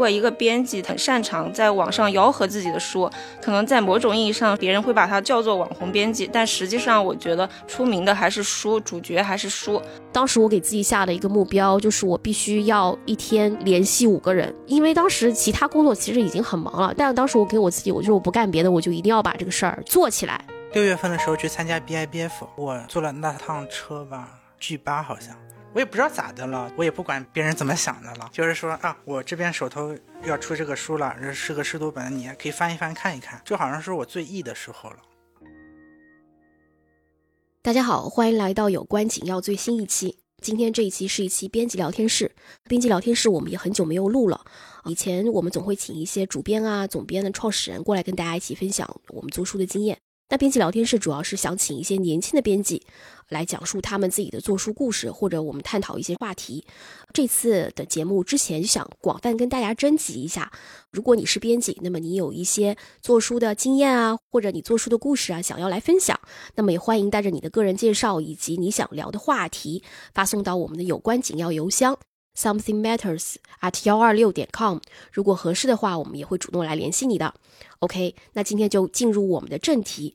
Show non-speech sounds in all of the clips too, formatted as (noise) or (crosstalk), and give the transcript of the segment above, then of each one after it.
果一个编辑很擅长在网上吆喝自己的书，可能在某种意义上，别人会把他叫做网红编辑。但实际上，我觉得出名的还是书，主角还是书。当时我给自己下了一个目标，就是我必须要一天联系五个人，因为当时其他工作其实已经很忙了。但当时我给我自己，我就是我不干别的，我就一定要把这个事儿做起来。六月份的时候去参加 BIBF，我坐了那趟车吧，G 八好像。我也不知道咋的了，我也不管别人怎么想的了，就是说啊，我这边手头要出这个书了，这是个试读本，你也可以翻一翻看一看，就好像是我最 E 的时候了。大家好，欢迎来到有关紧要最新一期。今天这一期是一期编辑聊天室，编辑聊天室我们也很久没有录了。以前我们总会请一些主编啊、总编的创始人过来跟大家一起分享我们做书的经验。那编辑聊天室主要是想请一些年轻的编辑来讲述他们自己的做书故事，或者我们探讨一些话题。这次的节目之前想广泛跟大家征集一下，如果你是编辑，那么你有一些做书的经验啊，或者你做书的故事啊，想要来分享，那么也欢迎带着你的个人介绍以及你想聊的话题发送到我们的有关紧要邮箱。Something matters at 幺二六点 com，如果合适的话，我们也会主动来联系你的。OK，那今天就进入我们的正题。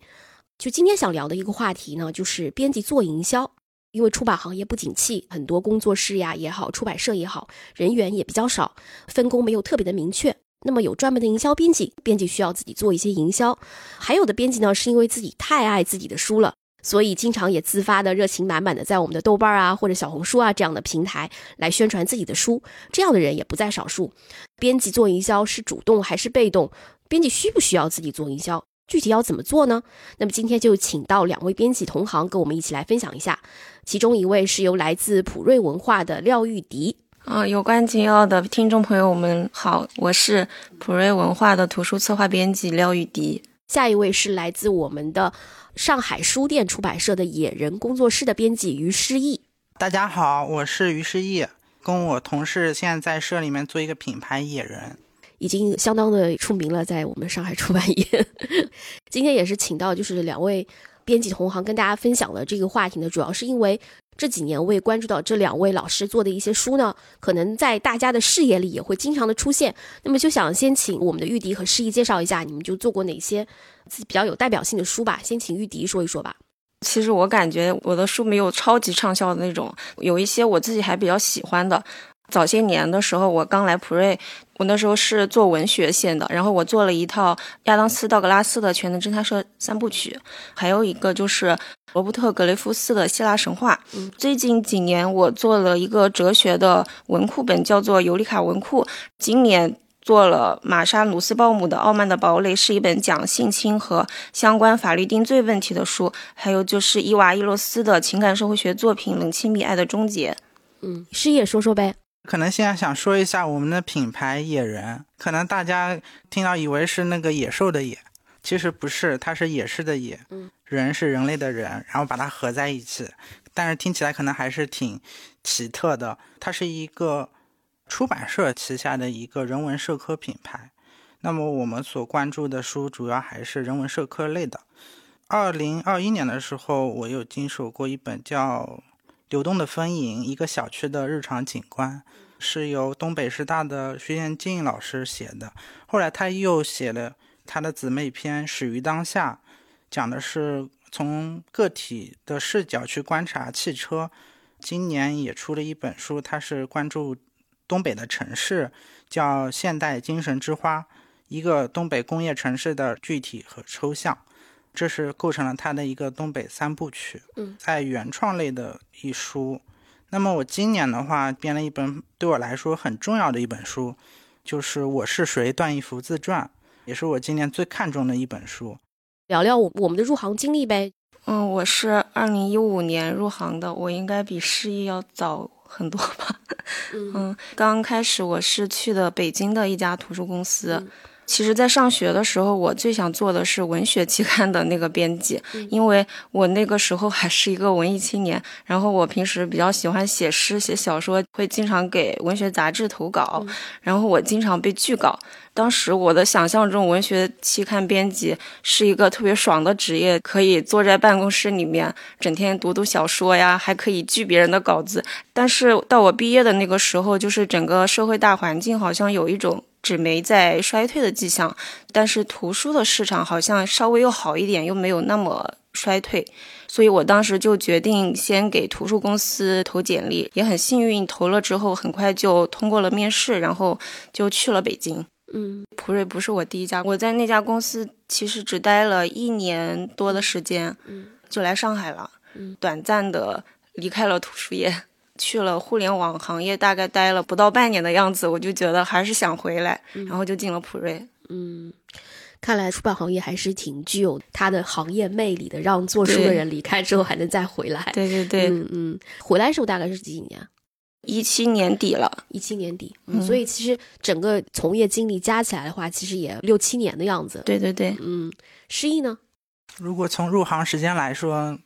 就今天想聊的一个话题呢，就是编辑做营销。因为出版行业不景气，很多工作室呀也好，出版社也好，人员也比较少，分工没有特别的明确。那么有专门的营销编辑，编辑需要自己做一些营销。还有的编辑呢，是因为自己太爱自己的书了。所以，经常也自发的、热情满满的在我们的豆瓣啊或者小红书啊这样的平台来宣传自己的书，这样的人也不在少数。编辑做营销是主动还是被动？编辑需不需要自己做营销？具体要怎么做呢？那么今天就请到两位编辑同行跟我们一起来分享一下。其中一位是由来自普瑞文化的廖玉迪啊，有关紧要的听众朋友们好，我是普瑞文化的图书策划编辑廖玉迪。下一位是来自我们的。上海书店出版社的野人工作室的编辑于诗意，大家好，我是于诗意，跟我同事现在在社里面做一个品牌野人，已经相当的出名了，在我们上海出版业。(laughs) 今天也是请到就是两位编辑同行跟大家分享了这个话题呢，主要是因为。这几年我也关注到这两位老师做的一些书呢，可能在大家的视野里也会经常的出现。那么就想先请我们的玉迪和诗意介绍一下，你们就做过哪些自己比较有代表性的书吧。先请玉笛说一说吧。其实我感觉我的书没有超级畅销的那种，有一些我自己还比较喜欢的。早些年的时候，我刚来普瑞，我那时候是做文学线的，然后我做了一套亚当斯道格拉斯的全能侦探社三部曲，还有一个就是罗伯特格雷夫斯的希腊神话。最近几年，我做了一个哲学的文库本，叫做尤里卡文库。今年做了玛莎努斯鲍姆的《傲慢的堡垒》，是一本讲性侵和相关法律定罪问题的书。还有就是伊娃伊洛斯的情感社会学作品《冷亲密爱的终结》。嗯，诗也说说呗。可能现在想说一下我们的品牌野人，可能大家听到以为是那个野兽的野，其实不是，它是野是的野，人是人类的人，然后把它合在一起，但是听起来可能还是挺奇特的。它是一个出版社旗下的一个人文社科品牌，那么我们所关注的书主要还是人文社科类的。二零二一年的时候，我有经手过一本叫。流动的风影，一个小区的日常景观，是由东北师大的徐延静老师写的。后来他又写了他的姊妹篇《始于当下》，讲的是从个体的视角去观察汽车。今年也出了一本书，他是关注东北的城市，叫《现代精神之花》，一个东北工业城市的具体和抽象。这是构成了他的一个东北三部曲，嗯，在原创类的一书。那么我今年的话编了一本对我来说很重要的一本书，就是《我是谁》段义孚自传，也是我今年最看重的一本书。聊聊我我们的入行经历呗。嗯，我是二零一五年入行的，我应该比诗意要早很多吧。嗯，刚开始我是去的北京的一家图书公司。其实，在上学的时候，我最想做的是文学期刊的那个编辑，因为我那个时候还是一个文艺青年。然后我平时比较喜欢写诗、写小说，会经常给文学杂志投稿。然后我经常被拒稿。当时我的想象中，文学期刊编辑是一个特别爽的职业，可以坐在办公室里面，整天读读小说呀，还可以拒别人的稿子。但是到我毕业的那个时候，就是整个社会大环境好像有一种。纸媒在衰退的迹象，但是图书的市场好像稍微又好一点，又没有那么衰退，所以我当时就决定先给图书公司投简历，也很幸运投了之后很快就通过了面试，然后就去了北京。嗯，普瑞不是我第一家，我在那家公司其实只待了一年多的时间，嗯，就来上海了，嗯，短暂的离开了图书业，去了互联网行业，大概待了不到半年的样子，我就觉得还是想回来，然后就进了普瑞。嗯，看来出版行业还是挺具有它的行业魅力的，让做书的人离开之后还能再回来。对对对，嗯嗯，回来的时候大概是几几年？一七年底了，一七年底，嗯，所以其实整个从业经历加起来的话，其实也六七年的样子。对对对，嗯，失忆呢？如果从入行时间来说，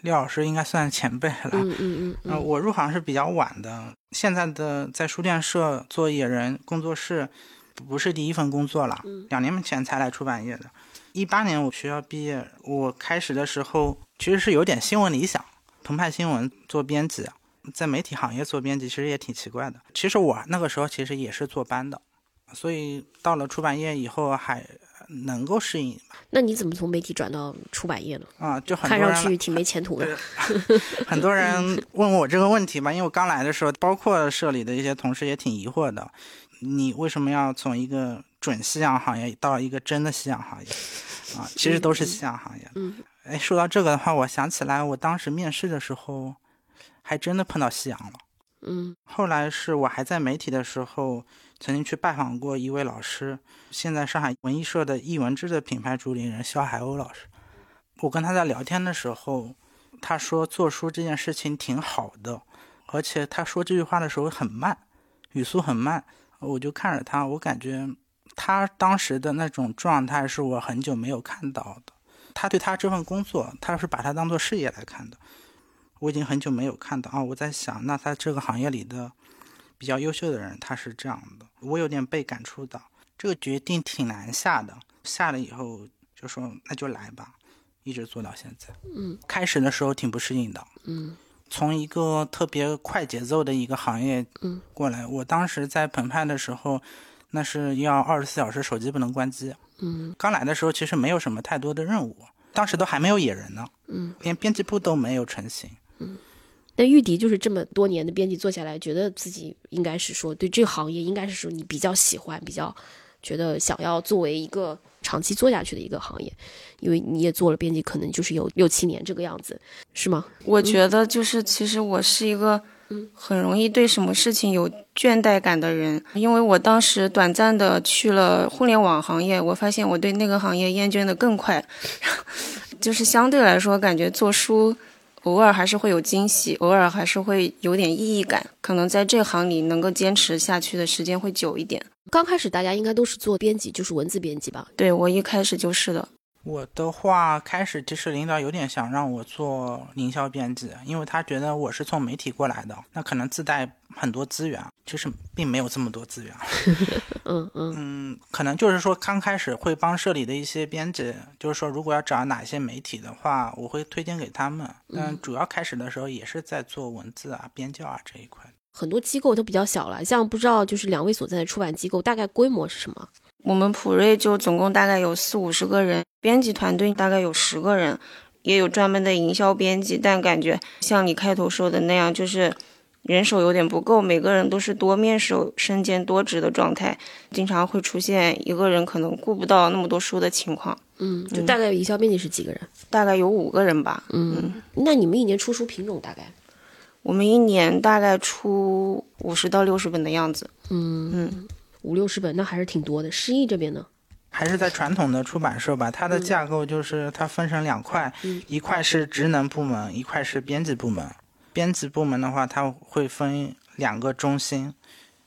廖老师应该算前辈了。嗯嗯嗯。呃，我入行是比较晚的，现在的在书店社做野人工作室，不是第一份工作了，两年前才来出版业的。一八年我学校毕业，我开始的时候其实是有点新闻理想，澎湃新闻做编辑。在媒体行业做编辑其实也挺奇怪的。其实我那个时候其实也是坐班的，所以到了出版业以后还能够适应。那你怎么从媒体转到出版业呢？啊，就很看上去挺没前途的。(laughs) 很多人问我这个问题吧，因为我刚来的时候，包括社里的一些同事也挺疑惑的，你为什么要从一个准夕阳行业到一个真的夕阳行业？啊，其实都是夕阳行业。嗯。哎，说到这个的话，我想起来我当时面试的时候。还真的碰到夕阳了，嗯。后来是我还在媒体的时候，曾经去拜访过一位老师，现在上海文艺社的艺文志的品牌主理人肖海鸥老师。我跟他在聊天的时候，他说做书这件事情挺好的，而且他说这句话的时候很慢，语速很慢。我就看着他，我感觉他当时的那种状态是我很久没有看到的。他对他这份工作，他是把它当做事业来看的。我已经很久没有看到啊！我在想，那他这个行业里的比较优秀的人，他是这样的，我有点被感触到。这个决定挺难下的，下了以后就说那就来吧，一直做到现在。嗯，开始的时候挺不适应的。嗯，从一个特别快节奏的一个行业，嗯，过来。我当时在澎湃的时候，那是要二十四小时手机不能关机。嗯，刚来的时候其实没有什么太多的任务，当时都还没有野人呢。嗯，连编辑部都没有成型。嗯，那玉迪就是这么多年的编辑做下来，觉得自己应该是说对这个行业应该是说你比较喜欢，比较觉得想要作为一个长期做下去的一个行业，因为你也做了编辑，可能就是有六七年这个样子，是吗？我觉得就是其实我是一个很容易对什么事情有倦怠感的人，因为我当时短暂的去了互联网行业，我发现我对那个行业厌倦的更快，(laughs) 就是相对来说感觉做书。偶尔还是会有惊喜，偶尔还是会有点意义感。可能在这行里能够坚持下去的时间会久一点。刚开始大家应该都是做编辑，就是文字编辑吧？对我一开始就是的。我的话，开始其实领导有点想让我做营销编辑，因为他觉得我是从媒体过来的，那可能自带很多资源，其实并没有这么多资源。(laughs) 嗯嗯嗯，可能就是说刚开始会帮社里的一些编辑，就是说如果要找哪些媒体的话，我会推荐给他们。但主要开始的时候也是在做文字啊、编校啊这一块。很多机构都比较小了，像不知道就是两位所在的出版机构大概规模是什么？我们普瑞就总共大概有四五十个人，编辑团队大概有十个人，也有专门的营销编辑，但感觉像你开头说的那样，就是人手有点不够，每个人都是多面手、身兼多职的状态，经常会出现一个人可能顾不到那么多书的情况。嗯，就大概营销编辑是几个人？大概有五个人吧。嗯，那你们一年出书品种大概？我们一年大概出五十到六十本的样子。嗯嗯。五六十本，那还是挺多的。诗意这边呢，还是在传统的出版社吧。它的架构就是它分成两块，一块是职能部门，一块是编辑部门。编辑部门的话，它会分两个中心，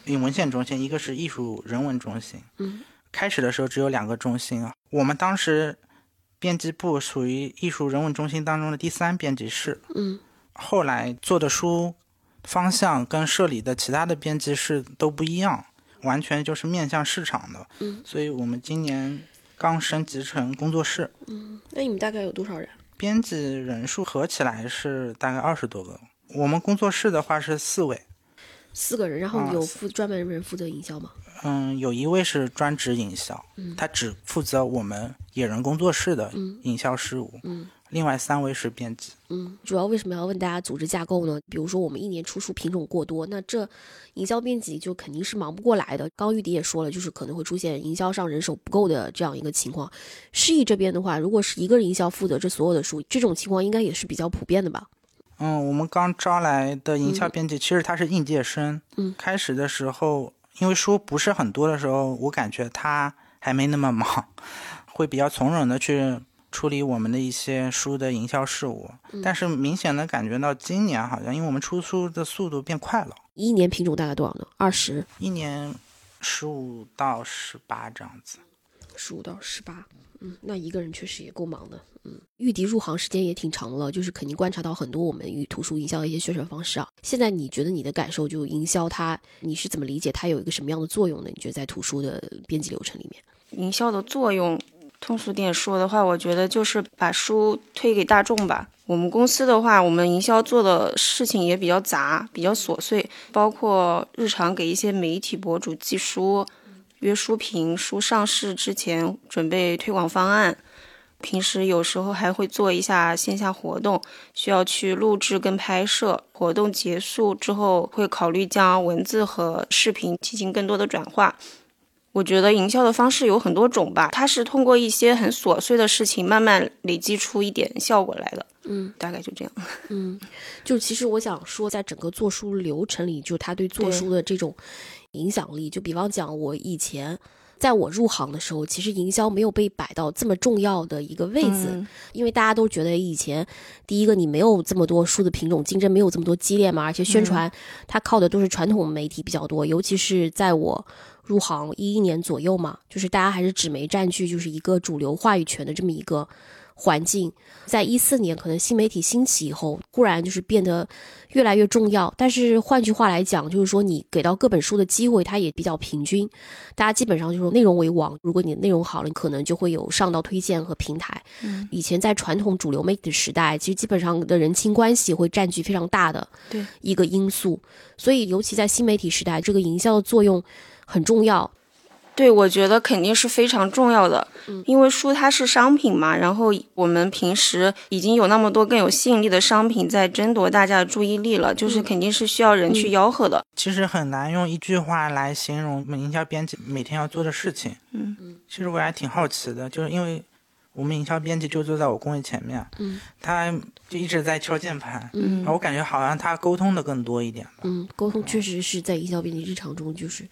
文献中心，一个是艺术人文中心。嗯，开始的时候只有两个中心啊。我们当时编辑部属于艺术人文中心当中的第三编辑室。嗯，后来做的书方向跟社里的其他的编辑室都不一样。完全就是面向市场的，嗯，所以我们今年刚升级成工作室，嗯，那你们大概有多少人？编辑人数合起来是大概二十多个，我们工作室的话是四位，四个人，然后有负专门人负责营销吗？嗯，有一位是专职营销，他只负责我们野人工作室的营销事务。嗯另外三位是编辑。嗯，主要为什么要问大家组织架构呢？比如说我们一年出书品种过多，那这营销编辑就肯定是忙不过来的。刚玉迪也说了，就是可能会出现营销上人手不够的这样一个情况。诗意这边的话，如果是一个人营销负责这所有的书，这种情况应该也是比较普遍的吧？嗯，我们刚招来的营销编辑，其实他是应届生。嗯，开始的时候，因为书不是很多的时候，我感觉他还没那么忙，会比较从容的去处理我们的一些书的营销事务。但是明显的感觉到今年好像，因为我们出书的速度变快了，一年品种大概多少呢？二十、一年十五到十八这样子。十五到十八。嗯，那一个人确实也够忙的。嗯，玉迪入行时间也挺长了，就是肯定观察到很多我们与图书营销的一些宣传方式啊。现在你觉得你的感受，就营销它，你是怎么理解它有一个什么样的作用呢？你觉得在图书的编辑流程里面？营销的作用，通俗点说的话，我觉得就是把书推给大众吧。我们公司的话，我们营销做的事情也比较杂，比较琐碎，包括日常给一些媒体博主寄书、约书评、书上市之前准备推广方案。平时有时候还会做一下线下活动，需要去录制跟拍摄。活动结束之后，会考虑将文字和视频进行更多的转化。我觉得营销的方式有很多种吧，它是通过一些很琐碎的事情，慢慢累积出一点效果来的。嗯，大概就这样。(laughs) 嗯，就其实我想说，在整个做书流程里，就他对做书的这种影响力，就比方讲，我以前在我入行的时候，其实营销没有被摆到这么重要的一个位置，嗯因为大家都觉得以前第一个你没有这么多数字品种，竞争没有这么多激烈嘛，而且宣传它靠的都是传统媒体比较多，尤其是在我。入行一一年左右嘛，就是大家还是纸媒占据就是一个主流话语权的这么一个环境。在一四年，可能新媒体兴起以后，忽然就是变得越来越重要。但是换句话来讲，就是说你给到各本书的机会，它也比较平均。大家基本上就是内容为王，如果你内容好了，你可能就会有上到推荐和平台。嗯，以前在传统主流媒体的时代，其实基本上的人情关系会占据非常大的对一个因素。所以，尤其在新媒体时代，这个营销的作用很重要。对，我觉得肯定是非常重要的，嗯因为书它是商品嘛，然后我们平时已经有那么多更有吸引力的商品在争夺大家的注意力了，就是嗯肯定是需要人去吆喝的。其实很难用一句话来形容我们营销编辑每天要做的事情。嗯其实我还挺好奇的，就是因为我们营销编辑就坐在我工位前面，嗯，他就一直在敲键盘，嗯我感觉好像他沟通的更多一点吧。嗯，沟通确实是在营销编辑日常中就是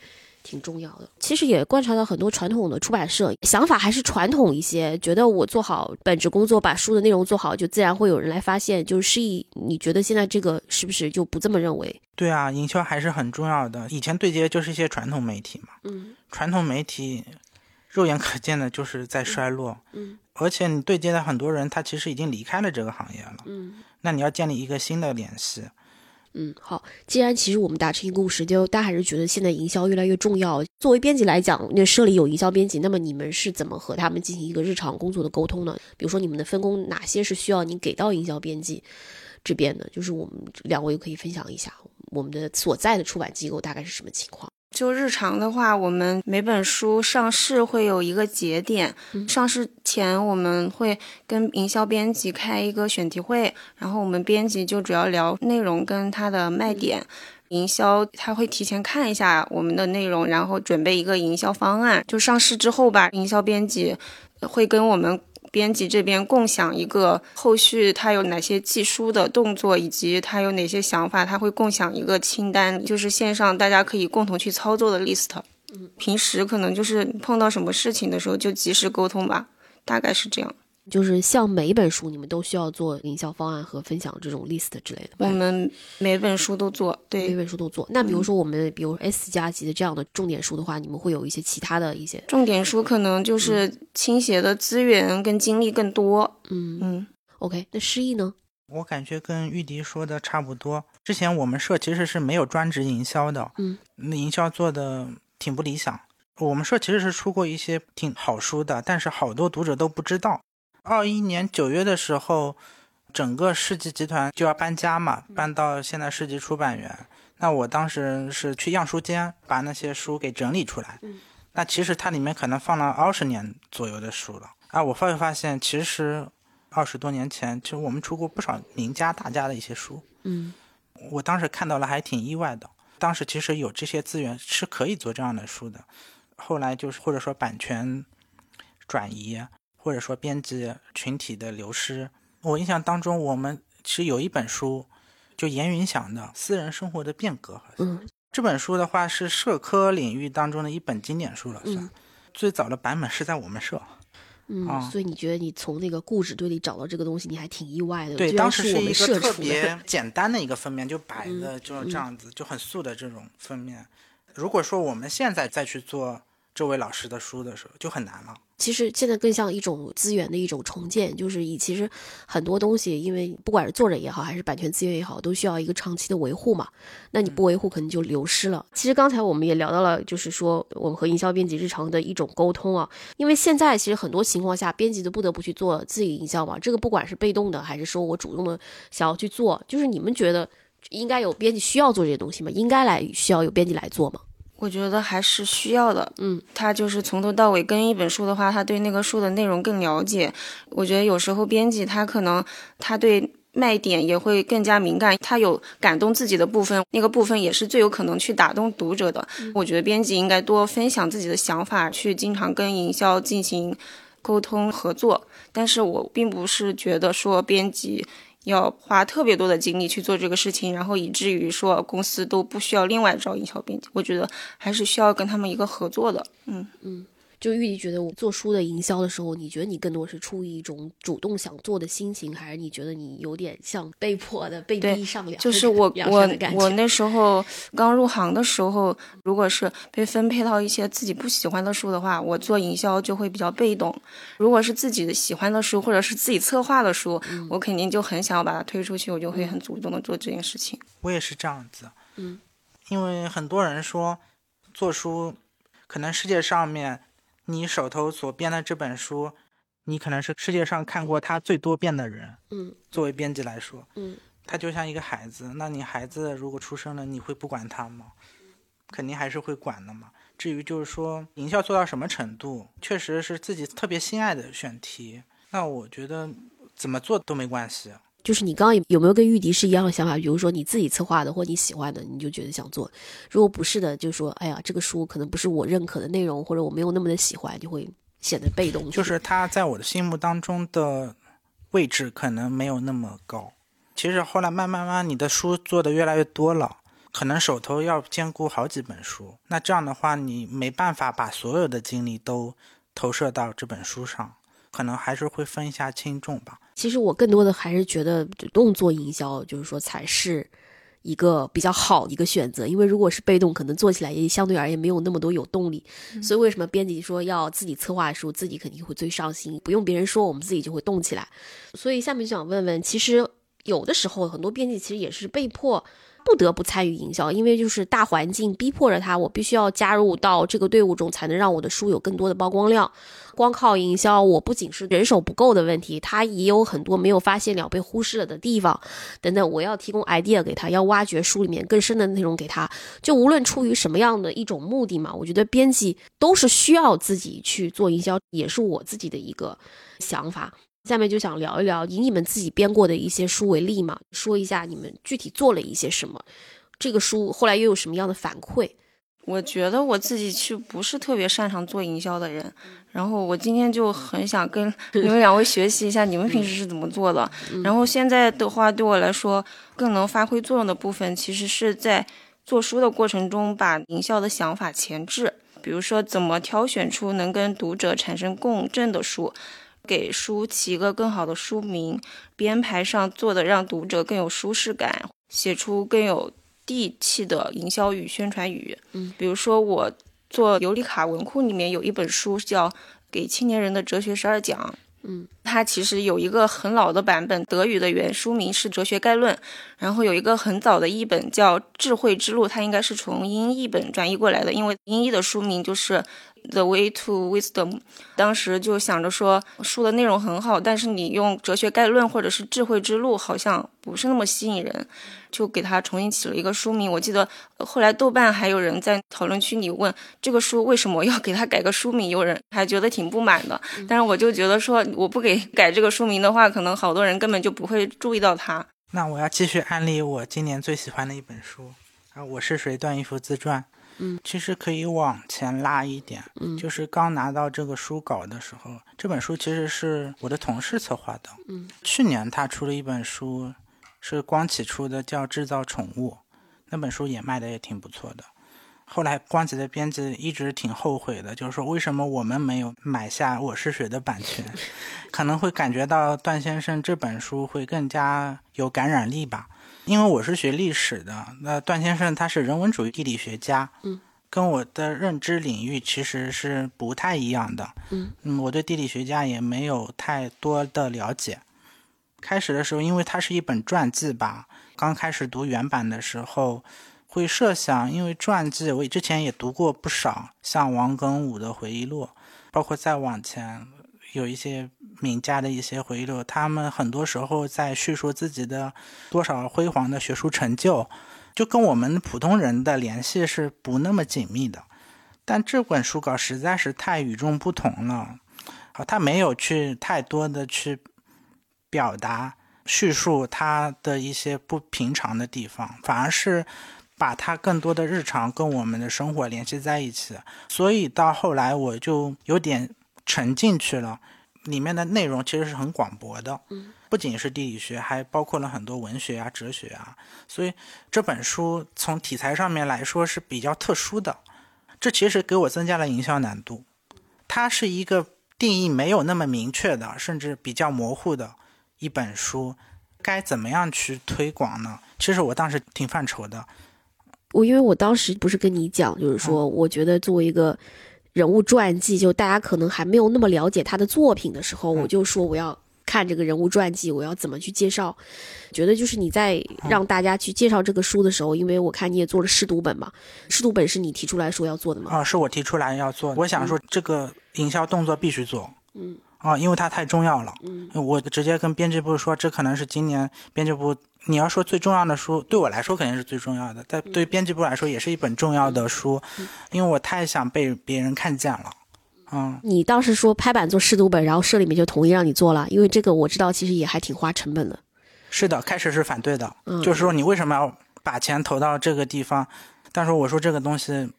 挺重要的。其实也观察到很多传统的出版社想法还是传统一些，觉得我做好本职工作，把书的内容做好，就自然会有人来发现。就是诗意，你觉得现在这个是不是就不这么认为？对啊，营销还是很重要的。以前对接就是一些传统媒体嘛，嗯传统媒体肉眼可见的就是在衰落，嗯而且你对接的很多人，他其实已经离开了这个行业了。嗯那你要建立一个新的联系，嗯，好。既然其实我们达成一个共识，就大家还是觉得现在营销越来越重要。作为编辑来讲，那社里有营销编辑，那么你们是怎么和他们进行一个日常工作的沟通呢？比如说你们的分工哪些是需要你给到营销编辑这边的？就是我们两位可以分享一下我们的所在的出版机构大概是什么情况？就日常的话，我们每本书上市会有一个节点，嗯上市前我们会跟营销编辑开一个选题会，然后我们编辑就主要聊内容跟它的卖点。营销他会提前看一下我们的内容，然后准备一个营销方案。就上市之后吧，营销编辑会跟我们编辑这边共享一个后续他有哪些寄书的动作，以及他有哪些想法，他会共享一个清单，就是线上大家可以共同去操作的 list。平时可能就是碰到什么事情的时候就及时沟通吧，大概是这样。就是像每一本书，你们都需要做营销方案和分享这种 list 之类的。我们每本书都做，对每，本书都做。那比如说我们，比如 S 加级的这样的重点书的话，你们会有一些其他的一些，重点书可能就是倾斜的资源跟精力更多。嗯嗯，，OK。那诗意呢？我感觉跟玉迪说的差不多。之前我们社其实是没有专职营销的，嗯，那营销做的挺不理想。我们社其实是出过一些挺好书的，但是好多读者都不知道。二一年九月的时候，整个世纪集团就要搬家嘛，搬到现在世纪出版园。那我当时是去样书间把那些书给整理出来。嗯，那其实它里面可能放了二十年左右的书了啊。我发没发现，其实二十多年前，其实我们出过不少名家大家的一些书。嗯，我当时看到了，还挺意外的。当时其实有这些资源是可以做这样的书的。后来就是或者说版权转移，或者说编辑群体的流失。我印象当中，我们其实有一本书，就严云祥的《私人生活的变革》。嗯，这本书的话是社科领域当中的一本经典书了，算。最早的版本是在我们社。嗯，所以你觉得你从那个故纸堆里找到这个东西，你还挺意外的。对，当时是一个特别 (laughs) 简单的一个封面，就摆的就是这样子，就很素的这种封面。如果说我们现在再去做这位老师的书的时候，就很难了。其实现在更像一种资源的一种重建，就是以其实很多东西，因为不管是作者也好，还是版权资源也好，都需要一个长期的维护嘛。那你不维护，可能就流失了。其实刚才我们也聊到了，就是说我们和营销编辑日常的一种沟通啊。因为现在其实很多情况下，编辑都不得不去做自己营销嘛。这个不管是被动的，还是说我主动的想要去做，就是你们觉得应该有编辑需要做这些东西吗？应该来需要有编辑来做吗？我觉得还是需要的，嗯，他就是从头到尾跟一本书的话，他对那个书的内容更了解。我觉得有时候编辑他可能他对卖点也会更加敏感，他有感动自己的部分，那个部分也是最有可能去打动读者的。我觉得编辑应该多分享自己的想法，去经常跟营销进行沟通合作。但是我并不是觉得说编辑。要花特别多的精力去做这个事情，然后以至于说公司都不需要另外招营销编辑。我觉得还是需要跟他们一个合作的。嗯嗯。就玉迪觉得，我做书的营销的时候，你觉得你更多是出于一种主动想做的心情，还是你觉得你有点像被迫的被逼上梁？就是我我我那时候刚入行的时候，如果是被分配到一些自己不喜欢的书的话，我做营销就会比较被动；如果是自己喜欢的书，或者是自己策划的书，我肯定就很想要把它推出去，我就会很主动的做这件事情。我也是这样子，嗯，因为很多人说做书，可能世界上面。你手头所编的这本书，你可能是世界上看过它最多遍的人。嗯，作为编辑来说，嗯，他就像一个孩子。那你孩子如果出生了，你会不管他吗？肯定还是会管的嘛。至于就是说营销做到什么程度，确实是自己特别心爱的选题，那我觉得怎么做都没关系。就是你刚刚有没有跟玉迪是一样的想法？比如说你自己策划的或你喜欢的，你就觉得想做；如果不是的，就说哎呀，这个书可能不是我认可的内容，或者我没有那么的喜欢，就会显得被动。就是他在我的心目当中的位置可能没有那么高。其实后来慢慢慢，你的书做的越来越多了，可能手头要兼顾好几本书，那这样的话你没办法把所有的精力都投射到这本书上。可能还是会分一下轻重吧。其实我更多的还是觉得主动做营销，就是说才是一个比较好的一个选择。因为如果是被动，可能做起来也相对而言没有那么多有动力。所以为什么编辑说要自己策划书，自己肯定会最上心，不用别人说，我们自己就会动起来。所以下面就想问问，其实有的时候很多编辑其实也是被迫。不得不参与营销，因为就是大环境逼迫着他，我必须要加入到这个队伍中，才能让我的书有更多的曝光量。光靠营销，我不仅是人手不够的问题，他也有很多没有发现了、被忽视了的地方等等。我要提供 idea 给他，要挖掘书里面更深的内容给他。就无论出于什么样的一种目的嘛，我觉得编辑都是需要自己去做营销，也是我自己的一个想法。下面就想聊一聊以你们自己编过的一些书为例嘛，说一下你们具体做了一些什么，这个书后来又有什么样的反馈？我觉得我自己去不是特别擅长做营销的人，然后我今天就很想跟 (laughs) 你们两位学习一下，你们平时是怎么做的。然后现在的话，对我来说更能发挥作用的部分，其实是在做书的过程中把营销的想法前置，比如说怎么挑选出能跟读者产生共振的书。给书起一个更好的书名，编排上做的让读者更有舒适感，写出更有地气的营销语、宣传语。嗯，比如说我做尤里卡文库里面有一本书叫《给青年人的哲学十二讲》。嗯，它其实有一个很老的版本，德语的原书名是《哲学概论》，然后有一个很早的译本叫《智慧之路》，它应该是从英译本转译过来的，因为英译的书名就是《The Way to Wisdom，当时就想着说书的内容很好，但是你用哲学概论或者是智慧之路好像不是那么吸引人，就给他重新起了一个书名。我记得后来豆瓣还有人在讨论区里问这个书为什么要给他改个书名，有人还觉得挺不满的。但是我就觉得说我不给改这个书名的话，可能好多人根本就不会注意到它。那我要继续安利我今年最喜欢的一本书啊，我是谁段义孚自传。嗯，其实可以往前拉一点，嗯，就是刚拿到这个书稿的时候，这本书其实是我的同事策划的。嗯，去年他出了一本书，是光启出的，叫《制造宠物》，那本书也卖的也挺不错的。后来光启的编辑一直挺后悔的，就是说为什么我们没有买下《我是谁》的版权？(laughs) 可能会感觉到段先生这本书会更加有感染力吧。因为我是学历史的，那段先生他是人文主义地理学家，嗯，跟我的认知领域其实是不太一样的，嗯。嗯，我对地理学家也没有太多的了解。开始的时候，因为它是一本传记吧，刚开始读原版的时候，会设想，因为传记我之前也读过不少，像王庚武的回忆录，包括再往前有一些。名家的一些回忆录，他们很多时候在叙述自己的多少辉煌的学术成就，就跟我们普通人的联系是不那么紧密的。但这本书稿实在是太与众不同了，好，他没有去太多的去表达叙述他的一些不平常的地方，反而是把他更多的日常跟我们的生活联系在一起。所以到后来我就有点沉进去了。里面的内容其实是很广博的，不仅是地理学，还包括了很多文学啊、哲学啊。所以这本书从题材上面来说是比较特殊的，这其实给我增加了营销难度。它是一个定义没有那么明确的，甚至比较模糊的一本书，该怎么样去推广呢？其实我当时挺犯愁的。我因为我当时不是跟你讲，就是说，我觉得作为一个。人物传记，就大家可能还没有那么了解他的作品的时候，我就说我要看这个人物传记，我要怎么去介绍？觉得就是你在让大家去介绍这个书的时候，因为我看你也做了试读本嘛，试读本是你提出来说要做的吗？啊，是我提出来要做。我想说这个营销动作必须做。嗯。啊，因为它太重要了。嗯。我直接跟编辑部说，这可能是今年编辑部。你要说最重要的书，对我来说肯定是最重要的，但对编辑部来说也是一本重要的书，因为我太想被别人看见了。嗯，你当时说拍板做试读本，然后社里面就同意让你做了，因为这个我知道其实也还挺花成本的。是的，开始是反对的，就是说你为什么要把钱投到这个地方？但是我说这个东西。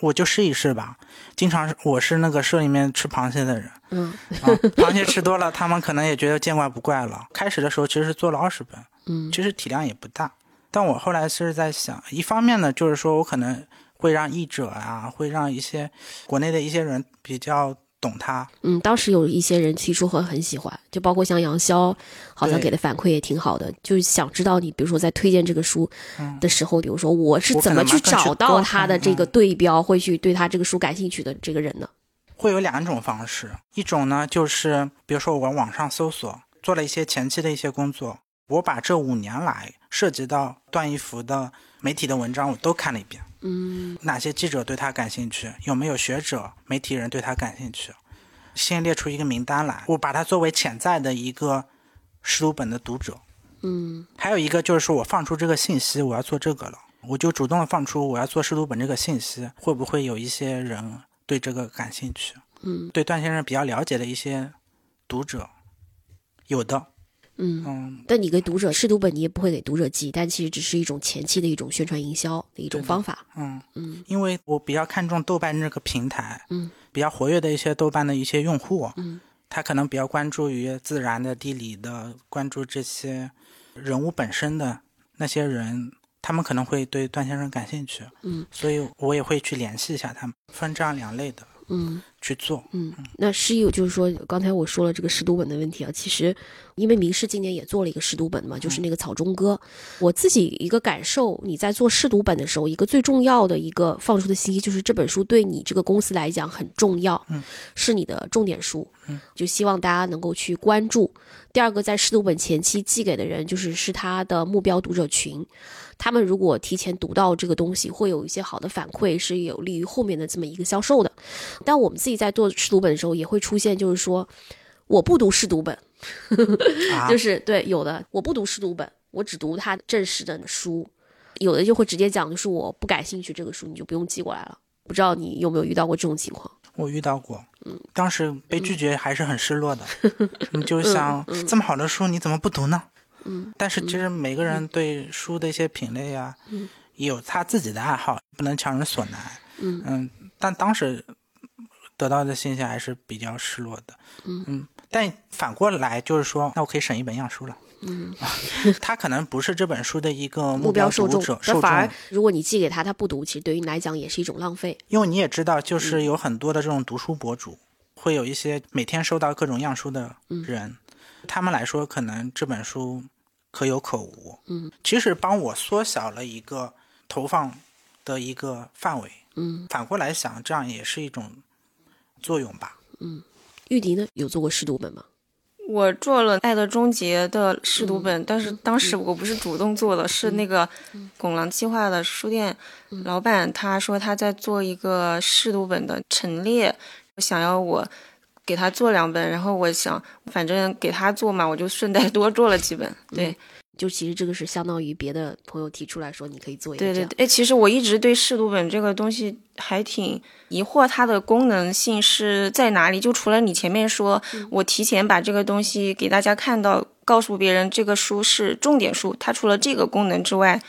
我就试一试吧。经常我是那个社里面吃螃蟹的人，嗯，啊，螃蟹吃多了，他们可能也觉得见怪不怪了。开始的时候其实是做了二十本，嗯，其实体量也不大。但我后来是在想，一方面呢，就是说我可能会让译者啊，会让一些国内的一些人比较。懂他，嗯，当时有一些人提出会很喜欢，就包括像杨潇，好像给的反馈也挺好的，就是想知道你，比如说在推荐这个书的时候，比如说我是怎么去找到他的这个对标，会去对他这个书感兴趣的这个人呢？会有两种方式，一种呢就是比如说我网上搜索，做了一些前期的一些工作，我把这五年来涉及到段义孚的媒体的文章我都看了一遍。嗯，哪些记者对他感兴趣？有没有学者、媒体人对他感兴趣？先列出一个名单来，我把它作为潜在的一个试读本的读者。嗯，还有一个就是说我放出这个信息，我要做这个了，我就主动的放出我要做试读本这个信息，会不会有一些人对这个感兴趣？嗯，对段先生比较了解的一些读者，有的。嗯，但你给读者试读本，你也不会给读者寄，但其实只是一种前期的一种宣传营销的一种方法。嗯。嗯，因为我比较看重豆瓣这个平台，嗯，比较活跃的一些豆瓣的一些用户，嗯，他可能比较关注于自然的、地理的，关注这些人物本身的那些人，他们可能会对段先生感兴趣，嗯，所以我也会去联系一下他们，分这样两类的。嗯，去做。嗯，那是有，就是说，刚才我说了这个试读本的问题啊。其实，因为明世今年也做了一个试读本嘛，就是那个草中歌。我自己一个感受，你在做试读本的时候，一个最重要的一个放出的信息就是这本书对你这个公司来讲很重要，嗯，是你的重点书，嗯，就希望大家能够去关注。第二个，在试读本前期寄给的人，就是是他的目标读者群。他们如果提前读到这个东西，会有一些好的反馈，是有利于后面的这么一个销售的。但我们自己在做试读本的时候，也会出现，就是说我不读试读本，(laughs) 啊就是对有的我不读试读本，我只读他正式的书。有的就会直接讲，就是我不感兴趣这个书，你就不用寄过来了。不知道你有没有遇到过这种情况？我遇到过，嗯当时被拒绝还是很失落的。你 (laughs) 就想，这么好的书你怎么不读呢？嗯，但是其实每个人对书的一些品类呀、也有他自己的爱好，不能强人所难。嗯但当时得到的信息还是比较失落的。嗯但反过来就是说，那我可以省一本样书了。嗯，(laughs) 他可能不是这本书的一个目标受众受那反而众如果你寄给他，他不读，其实对于你来讲也是一种浪费。因为你也知道，嗯就是有很多的这种读书博主，会有一些每天收到各种样书的嗯人，他们来说可能这本书可有可无。嗯，其实帮我缩小了一个投放的一个范围。嗯，反过来想，这样也是一种作用吧。嗯。玉迪呢，有做过试读本吗？我做了《爱的终结》的试读嗯。本，但是当时我不是主动做的，是那个拱廊计划的书店嗯。老板，他说他在做一个试读本的陈列，想要我给他做两本，然后我想反正给他做嘛，我就顺带多做了几本。嗯对就其实这个是相当于别的朋友提出来说，你可以做一个。对对对，哎，其实我一直对试读本这个东西还挺疑惑，它的功能性是在哪里？就除了你前面说，嗯我提前把这个东西给大家看到，告诉别人这个书是重点书，它除了这个功能之外，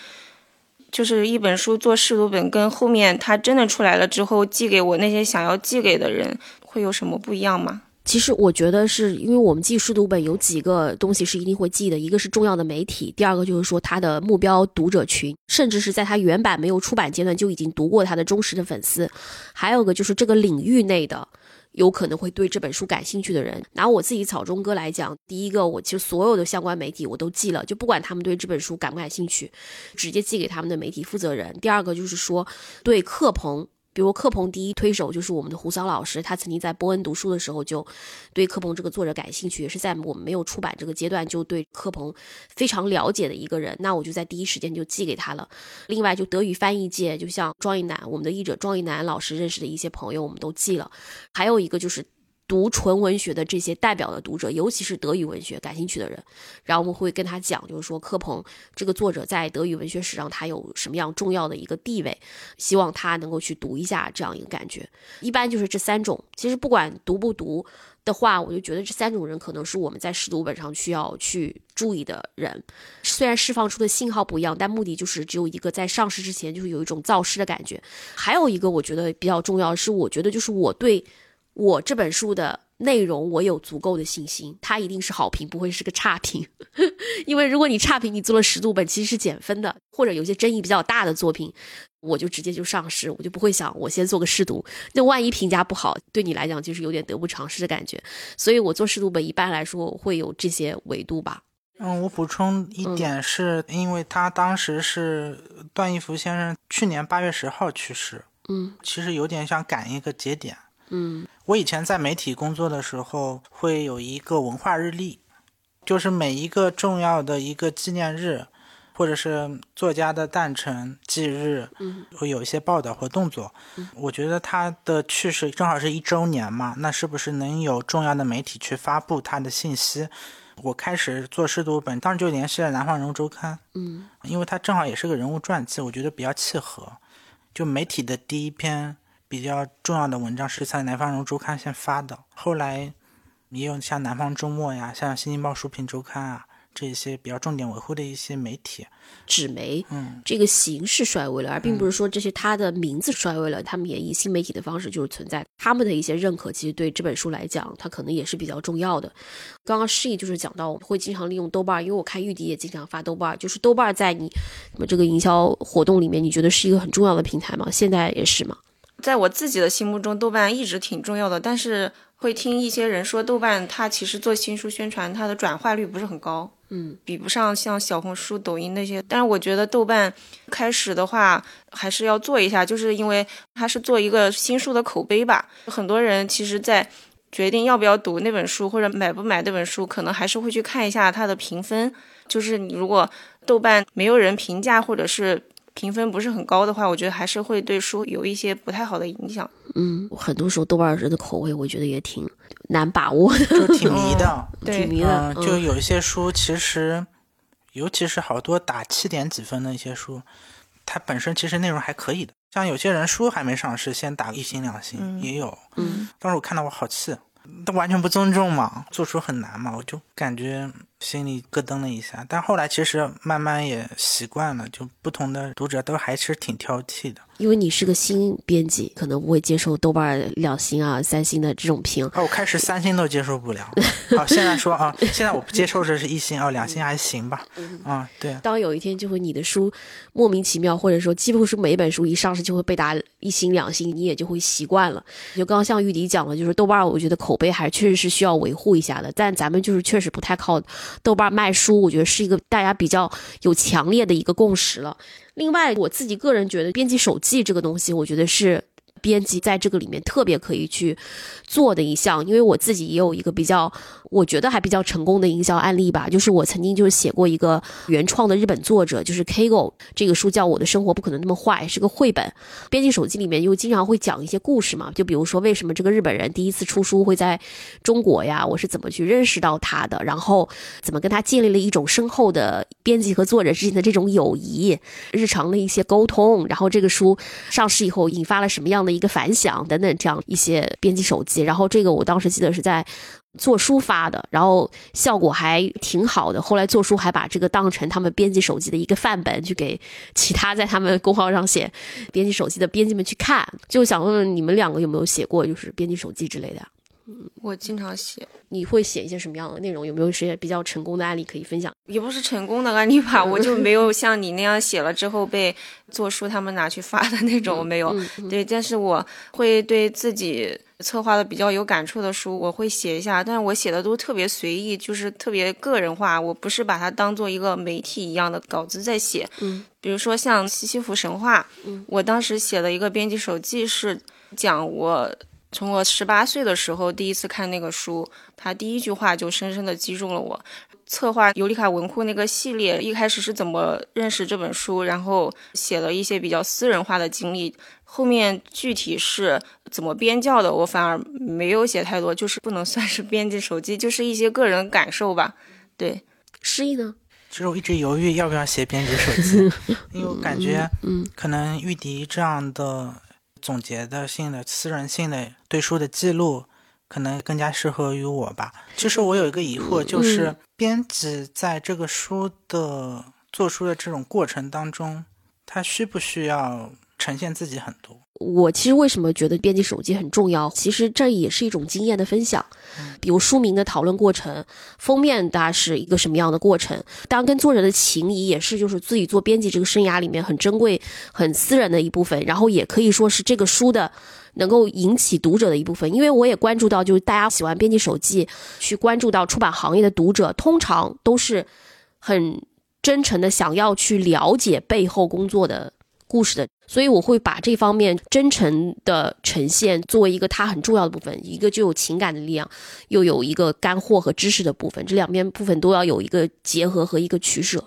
就是一本书做试读本，跟后面他真的出来了之后寄给我那些想要寄给的人，会有什么不一样吗？其实我觉得是因为我们寄试读本有几个东西是一定会寄的，一个是重要的媒体，第二个就是说他的目标读者群，甚至是在他原版没有出版阶段就已经读过他的忠实的粉丝，还有个就是这个领域内的。有可能会对这本书感兴趣的人，拿我自己草中哥来讲，第一个，我其实所有的相关媒体我都寄了，就不管他们对这本书感不感兴趣，直接寄给他们的媒体负责人。第二个就是说，对课棚比如克鹏第一推手就是我们的胡桑老师，他曾经在波恩读书的时候就对克鹏这个作者感兴趣，也是在我们没有出版这个阶段就对克鹏非常了解的一个人。那我就在第一时间就寄给他了。另外，就德语翻译界，就像庄一楠，我们的译者庄一楠老师认识的一些朋友，我们都寄了。还有一个就是。读纯文学的这些代表的读者，尤其是德语文学感兴趣的人，然后我们会跟他讲，就是说柯鹏这个作者在德语文学史上他有什么样重要的一个地位，希望他能够去读一下这样一个感觉。一般就是这三种，其实不管读不读的话，我就觉得这三种人可能是我们在试读本上需要去注意的人。虽然释放出的信号不一样，但目的就是只有一个，在上市之前就是有一种造势的感觉。还有一个我觉得比较重要的是，我觉得就是我对。我这本书的内容，我有足够的信心，它一定是好评，不会是个差评。(laughs) 因为如果你差评，你做了十度本，其实是减分的，或者有些争议比较大的作品，我就直接就上市，我就不会想我先做个试读。那万一评价不好，对你来讲就是有点得不偿失的感觉。所以我做试读本一般来说会有这些维度吧。嗯，我补充一点是，因为他当时是段义孚先生去年八月十号去世，嗯其实有点像赶一个节点。嗯我以前在媒体工作的时候，会有一个文化日历，就是每一个重要的一个纪念日，或者是作家的诞辰忌日，嗯会有一些报道和动作。我觉得他的去世正好是一周年嘛，那是不是能有重要的媒体去发布他的信息？我开始做试读本，当时就联系了《南方人物周刊》，嗯因为它正好也是个人物传记，我觉得比较契合。就媒体的第一篇比较重要的文章是在《南方人物周刊》先发的，后来也有像《南方周末》呀、像《新京报书评周刊》啊这些比较重点维护的一些媒体。纸媒，嗯，这个形式衰微了，而并不是说这些他的名字衰微了，他们也以新媒体的方式就是存在。他们的一些认可，其实对这本书来讲，它可能也是比较重要的。刚刚示意就是讲到，我会经常利用豆瓣，因为我看玉迪也经常发豆瓣，就是豆瓣在你什么这个营销活动里面，你觉得是一个很重要的平台吗？现在也是吗？在我自己的心目中，豆瓣一直挺重要的，但是会听一些人说，豆瓣它其实做新书宣传，它的转化率不是很高，嗯，比不上像小红书、抖音那些。但是我觉得豆瓣开始的话还是要做一下，就是因为它是做一个新书的口碑吧。很多人其实，在决定要不要读那本书或者买不买那本书，可能还是会去看一下它的评分。就是你如果豆瓣没有人评价，或者是评分不是很高的话，我觉得还是会对书有一些不太好的影响。嗯，很多时候豆瓣人的口味，我觉得也挺难把握的，就挺迷的，(laughs) 挺迷的。就有一些书，其实，尤其是好多打七点几分的一些书，它本身其实内容还可以的。像有些人书还没上市，先打一星两星也有。嗯，当时我看到我好气，都完全不尊重嘛，做书很难嘛，我就感觉。心里咯噔了一下，但后来其实慢慢也习惯了，就不同的读者都还是挺挑剔的。因为你是个新编辑，可能不会接受豆瓣两星啊、三星的这种评。哦，我开始三星都接受不了。好，(laughs) 现在说啊，现在我不接受这是一星哦，两星还行吧。啊，对。当有一天就会你的书莫名其妙，或者说几乎是每一本书一上市就会被打一星两星，你也就会习惯了。就刚刚像玉迪讲的，就是豆瓣，我觉得口碑还确实是需要维护一下的。但咱们就是确实不太靠。豆瓣卖书，我觉得是一个大家比较有强烈的一个共识了。另外，我自己个人觉得，编辑手记这个东西，我觉得是。编辑在这个里面特别可以去做的一项，因为我自己也有一个比较，我觉得还比较成功的营销案例吧，就是我曾经就是写过一个原创的日本作者，就是 Kago 这个书叫《我的生活不可能那么坏》，是个绘本。编辑手机里面又经常会讲一些故事嘛，就比如说为什么这个日本人第一次出书会在中国呀，我是怎么去认识到他的，然后怎么跟他建立了一种深厚的编辑和作者之间的这种友谊，日常的一些沟通，然后这个书上市以后引发了什么样的。一个反响等等，这样一些编辑手机，然后这个我当时记得是在做书发的，然后效果还挺好的。后来做书还把这个当成他们编辑手机的一个范本，去给其他在他们公号上写编辑手机的编辑们去看。就想问问你们两个有没有写过就是编辑手机之类的？嗯，我经常写。你会写一些什么样的内容？有没有一些比较成功的案例可以分享？也不是成功的案例吧，我就没有 (laughs) 像你那样写了之后被做书他们拿去发的那种，没有。对，但是我会对自己策划的比较有感触的书，我会写一下。但是我写的都特别随意，就是特别个人化。我不是把它当做一个媒体一样的稿子在写。嗯，比如说像《西西弗神话》，嗯，我当时写了一个编辑手记是讲我。从我十八岁的时候第一次看那个书，他第一句话就深深的击中了我。策划尤里卡文库那个系列，一开始是怎么认识这本书，然后写了一些比较私人化的经历。后面具体是怎么编教的，我反而没有写太多，就是不能算是编辑手机，就是一些个人感受吧。对，诗意呢？其实我一直犹豫要不要写编辑手机，(laughs) 因为我感觉，嗯，可能玉笛这样的。总结的性的私人性的对书的记录，可能更加适合于我吧。其实我有一个疑惑，就是编辑在这个书的做书的这种过程当中，他需不需要呈现自己很多？我其实为什么觉得编辑手机很重要？其实这也是一种经验的分享，比如书名的讨论过程，封面它是一个什么样的过程？当然，跟作者的情谊也是，就是自己做编辑这个生涯里面很珍贵、很私人的一部分。然后也可以说是这个书的能够引起读者的一部分。因为我也关注到，就是大家喜欢编辑手记，去关注到出版行业的读者，通常都是很真诚的想要去了解背后工作的。故事的，所以我会把这方面真诚的呈现作为一个它很重要的部分，一个就有情感的力量，又有一个干货和知识的部分，这两边部分都要有一个结合和一个取舍，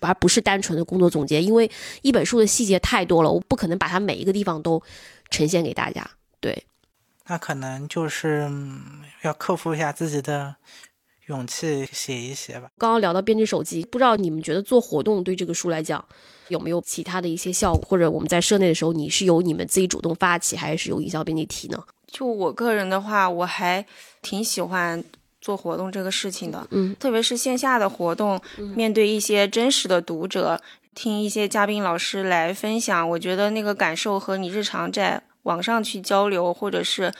而不是单纯的工作总结。因为一本书的细节太多了，我不可能把它每一个地方都呈现给大家。对，那可能就是要克服一下自己的。勇气写一写吧。刚刚聊到编辑手机，不知道你们觉得做活动对这个书来讲有没有其他的一些效果？或者我们在社内的时候，你是由你们自己主动发起，还是由营销编辑提呢？就我个人的话，我还挺喜欢做活动这个事情的。嗯，特别是线下的活动，面对一些真实的读者，听一些嘉宾老师来分享，我觉得那个感受和你日常在网上去交流，或者是。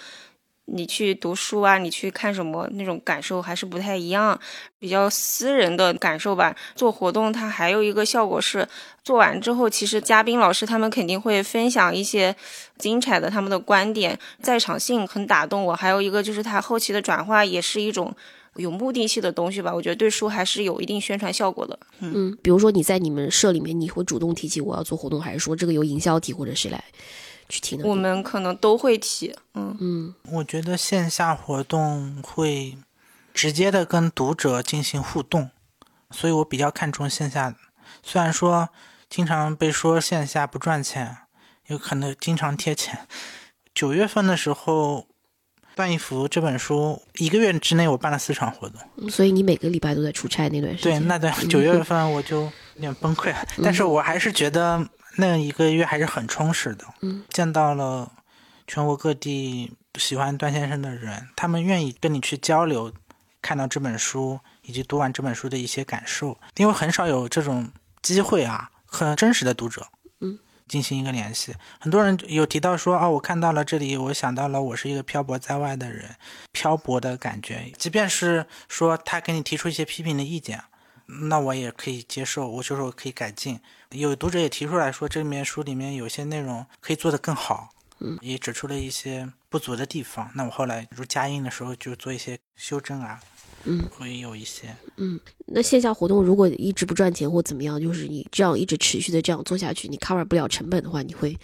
你去读书啊，你去看什么，那种感受还是不太一样，比较私人的感受吧。做活动它还有一个效果是，做完之后，其实嘉宾老师他们肯定会分享一些精彩的他们的观点，在场性很打动我。还有一个就是他后期的转化也是一种有目的性的东西吧，我觉得对书还是有一定宣传效果的。嗯，比如说你在你们社里面，你会主动提起我要做活动，还是说这个由营销提或者谁来？去提呢？我们可能都会提，嗯嗯我觉得线下活动会直接的跟读者进行互动，所以我比较看重线下。虽然说经常被说线下不赚钱，有可能经常贴钱。九月份的时候，《段一幅》这本书一个月之内我办了四场活动。嗯，所以你每个礼拜都在出差那段时对，那段九月份我就有点崩溃了，(laughs) 但是我还是觉得那一个月还是很充实的。嗯，见到了全国各地喜欢段先生的人，他们愿意跟你去交流，看到这本书以及读完这本书的一些感受，因为很少有这种机会啊，和真实的读者。嗯。进行一个联系，很多人有提到说，哦，我看到了这里，我想到了我是一个漂泊在外的人，漂泊的感觉。即便是说他给你提出一些批评的意见，那我也可以接受，我就是我可以改进。有读者也提出来说，这里面书里面有些内容可以做得更好，嗯，也指出了一些不足的地方。那我后来如加印的时候就做一些修正啊，嗯，会有一些。嗯，那线下活动如果一直不赚钱或怎么样，就是你这样一直持续的这样做下去，你 cover 不了成本的话，你会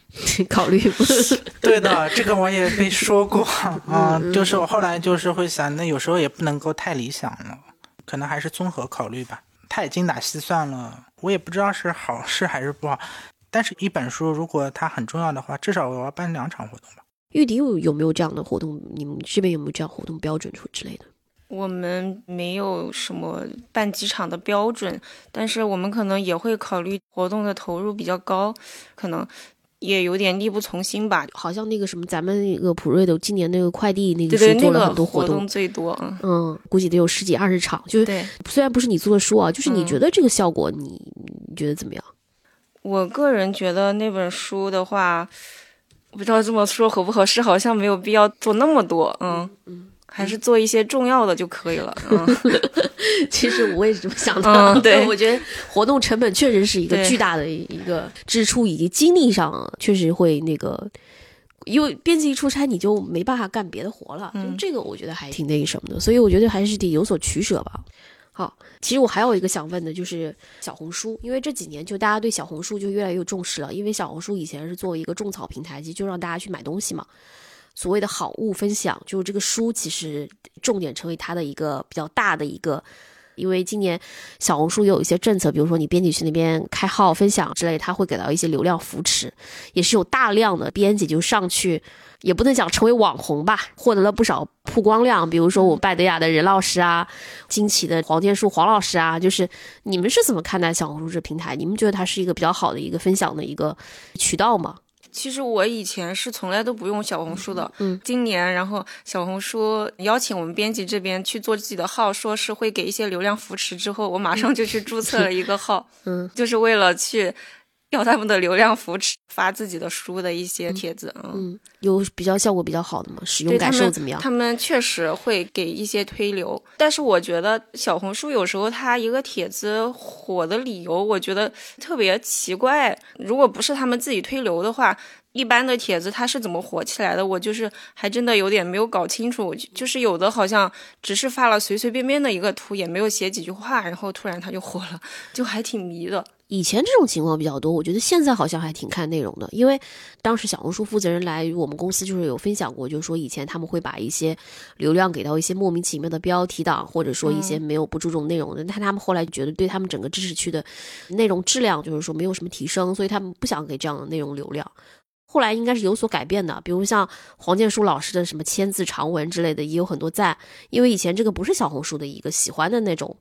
(laughs) 考虑不？(laughs) 对的，这个我也被说过 (laughs) 啊、就是我后来就是会想，那有时候也不能够太理想了，可能还是综合考虑吧。他也精打细算了，我也不知道是好事还是不好。但是，一本书如果它很重要的话，至少我要办两场活动吧。玉迪有有没有这样的活动？你们这边有没有这样活动标准出之类的？我们没有什么办几场的标准，但是我们可能也会考虑活动的投入比较高，可能也有点力不从心吧。好像那个什么，咱们那个普瑞的今年那个快递那个书做了个很多活动最多，嗯，嗯，估计得有十几二十场。就是虽然不是你做的书啊，就是你嗯觉得这个效果你，你觉得怎么样？我个人觉得那本书的话，我不知道这么说合不合适，好像没有必要做那么多，嗯嗯，还是做一些重要的就可以了，嗯。(laughs) 其实我也是这么想的。(laughs) 嗯对我觉得活动成本确实是一个巨大的一个支出，以及精力上确实会那个。因为编辑一出差，你就没办法干别的活了，就嗯这个我觉得还挺那个什么的，所以我觉得还是得有所取舍吧。好，其实我还有一个想问的，就是小红书，因为这几年就大家对小红书就越来越重视了，因为小红书以前是作为一个种草平台，其实就让大家去买东西嘛。所谓的好物分享，就是这个书其实重点成为它的一个比较大的一个，因为今年小红书也有一些政策，比如说你编辑去那边开号分享之类，它会给到一些流量扶持，也是有大量的编辑就上去，也不能讲成为网红吧，获得了不少曝光量，比如说我拜德雅的任老师啊，惊奇的黄建树黄老师啊，就是你们是怎么看待小红书这平台？你们觉得它是一个比较好的一个分享的一个渠道吗？其实我以前是从来都不用小红书的，嗯，今年然后小红书邀请我们编辑这边去做自己的号，说是会给一些流量扶持，之后我马上就去注册了一个号，(laughs) 嗯，就是为了去要他们的流量扶持，发自己的书的一些帖子，嗯。嗯，有比较效果比较好的吗？使用感受怎么样？他们确实会给一些推流，但是我觉得小红书有时候它一个帖子火的理由，我觉得特别奇怪。如果不是他们自己推流的话，一般的帖子它是怎么火起来的？我就是还真的有点没有搞清楚。就就是有的好像只是发了随随便便的一个图，也没有写几句话，然后突然它就火了，就还挺迷的。以前这种情况比较多，我觉得现在好像还挺看内容的，因为当时小红书负责人来我们公司，就是有分享过，就是说以前他们会把一些流量给到一些莫名其妙的标题党，或者说一些没有不注重内容的，但他们后来觉得对他们整个知识区的内容质量就是说没有什么提升，所以他们不想给这样的内容流量。后来应该是有所改变的，比如像黄建书老师的什么千字长文之类的，也有很多赞，因为以前这个不是小红书的一个喜欢的那种。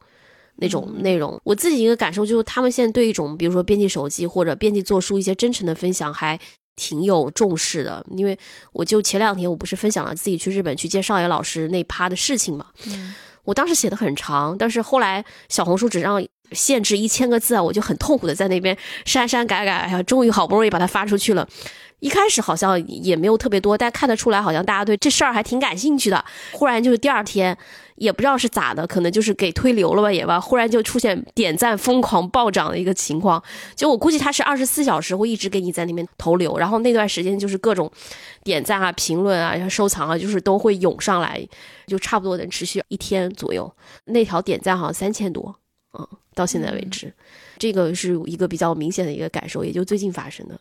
那种内容，我自己一个感受就是，他们现在对一种，比如说编辑手机或者编辑做书一些真诚的分享，还挺有重视的。因为我就前两天我不是分享了自己去日本去见少爷老师那趴的事情嘛，我当时写的很长，但是后来小红书只让限制一千个字啊，我就很痛苦的在那边删删改改，哎呀，终于好不容易把它发出去了。一开始好像也没有特别多，但看得出来好像大家对这事儿还挺感兴趣的。忽然就是第二天，也不知道是咋的，可能就是给推流了吧也吧，忽然就出现点赞疯狂暴涨的一个情况。就我估计他是二十四小时会一直给你在那边投流，然后那段时间就是各种点赞啊、评论啊、然后收藏啊，就是都会涌上来，就差不多能持续一天左右。那条点赞好像三千多，嗯，到现在为止，这个是一个比较明显的一个感受，也就最近发生的。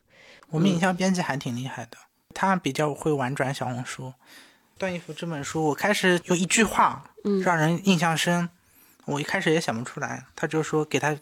我们营销编辑还挺厉害的，他比较会玩转小红书。段义孚这本书，我开始有一句话，嗯让人印象深。我一开始也想不出来，他就说给他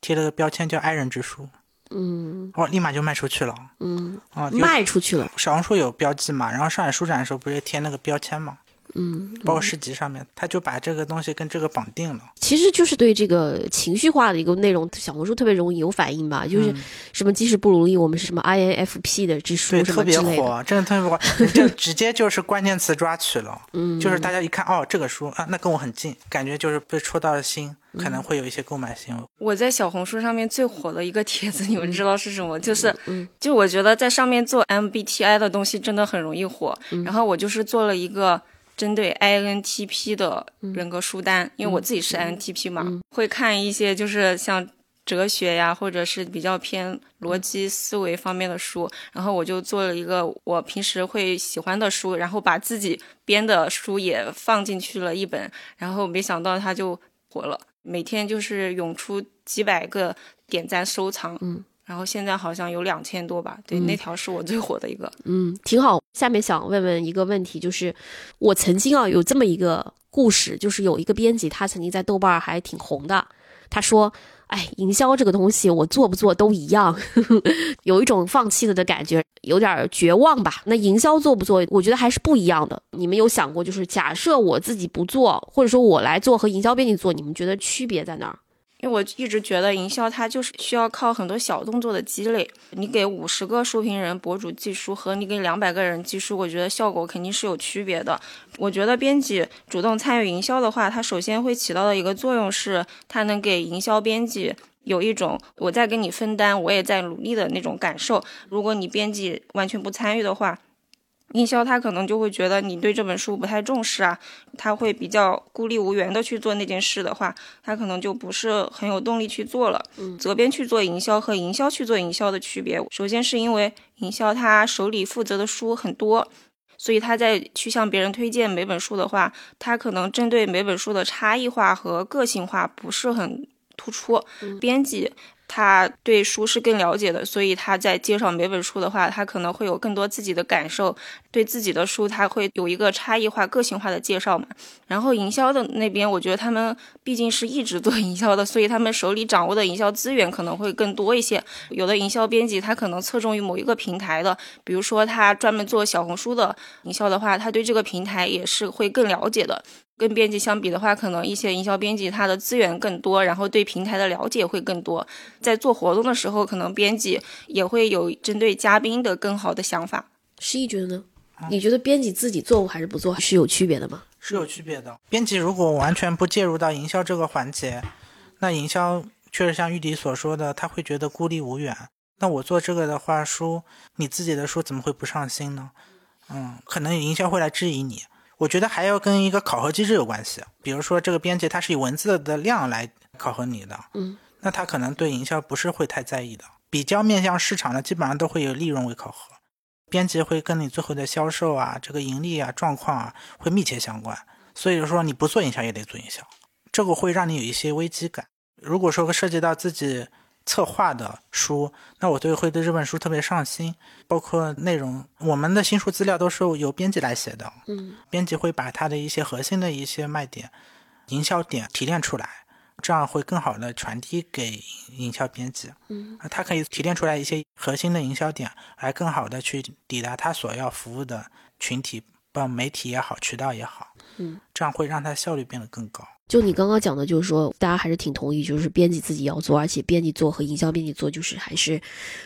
贴了个标签叫“爱人之书”，嗯我立马就卖出去了。嗯，啊，卖出去了，小红书有标记嘛，然后上海书展的时候不是贴那个标签嘛，嗯，包括诗集上面，他就把这个东西跟这个绑定了。其实就是对这个情绪化的一个内容，小红书特别容易有反应吧，就是什么即使不如意，我们是什么 INFP 的这书对，什特别么之类的，火，真的特别火，(laughs) 就直接就是关键词抓取了，嗯，(laughs) 就是大家一看哦，这个书啊，那跟我很近，感觉就是被戳到了心，可能会有一些购买行为。我在小红书上面最火的一个帖子，你们知道是什么？就是，嗯就我觉得在上面做 MBTI 的东西真的很容易火。然后我就是做了一个针对 INTP 的人格书单，因为我自己是 INTP 嘛，会看一些就是像哲学呀，或者是比较偏逻辑思维方面的书。然后我就做了一个我平时会喜欢的书，然后把自己编的书也放进去了一本，然后没想到它就火了。每天就是涌出几百个点赞收藏，嗯，然后现在好像有两千多吧，对，那条是我最火的一个。嗯，挺好。下面想问问一个问题，就是我曾经啊有这么一个故事，就是有一个编辑，他曾经在豆瓣儿还挺红的。他说：“哎，营销这个东西，我做不做都一样，(laughs) 有一种放弃了的感觉，有点绝望吧。那营销做不做，我觉得还是不一样的。你们有想过，就是假设我自己不做，或者说我来做和营销编辑做，你们觉得区别在哪儿？因为我一直觉得营销它就是需要靠很多小动作的积累。你给五十个书评人、博主寄书和你给两百个人寄书，我觉得效果肯定是有区别的。我觉得编辑主动参与营销的话，它首先会起到的一个作用是，它能给营销编辑有一种我在跟你分担，我也在努力的那种感受。如果你编辑完全不参与的话，营销他可能就会觉得你对这本书不太重视啊，他会比较孤立无援的去做那件事的话，他可能就不是很有动力去做了。责编去做营销和营销去做营销的区别，首先是因为营销他手里负责的书很多，所以他在去向别人推荐每本书的话，他可能针对每本书的差异化和个性化不是很突出。编辑他对书是更了解的，所以他在介绍每本书的话，他可能会有更多自己的感受，对自己的书他会有一个差异化、个性化的介绍嘛。然后营销的那边，我觉得他们毕竟是一直做营销的，所以他们手里掌握的营销资源可能会更多一些。有的营销编辑他可能侧重于某一个平台的，比如说他专门做小红书的营销的话，他对这个平台也是会更了解的。跟编辑相比的话，可能一些营销编辑他的资源更多，然后对平台的了解会更多。在做活动的时候，可能编辑也会有针对嘉宾的更好的想法。诗意觉得呢？你觉得编辑自己做还是不做是有区别的吗？是有区别的。编辑如果完全不介入到营销这个环节，那营销确实像玉迪所说的，他会觉得孤立无援。那我做这个的话，书你自己的书怎么会不上心呢？嗯，可能营销会来质疑你。我觉得还要跟一个考核机制有关系，比如说这个编辑他是以文字的量来考核你的，嗯，那他可能对营销不是会太在意的。比较面向市场的，基本上都会有利润为考核，编辑会跟你最后的销售啊、这个盈利啊、状况啊会密切相关。所以说你不做营销也得做营销，这个会让你有一些危机感。如果说涉及到自己策划的书，那我对会对这本书特别上心，包括内容，我们的新书资料都是由编辑来写的，嗯，编辑会把它的一些核心的一些卖点、营销点提炼出来，这样会更好的传递给营销编辑，嗯，他可以提炼出来一些核心的营销点，来更好的去抵达他所要服务的群体，不管媒体也好，渠道也好，嗯，这样会让他效率变得更高。就你刚刚讲的，就是说大家还是挺同意，就是编辑自己要做，而且编辑做和营销编辑做就是还是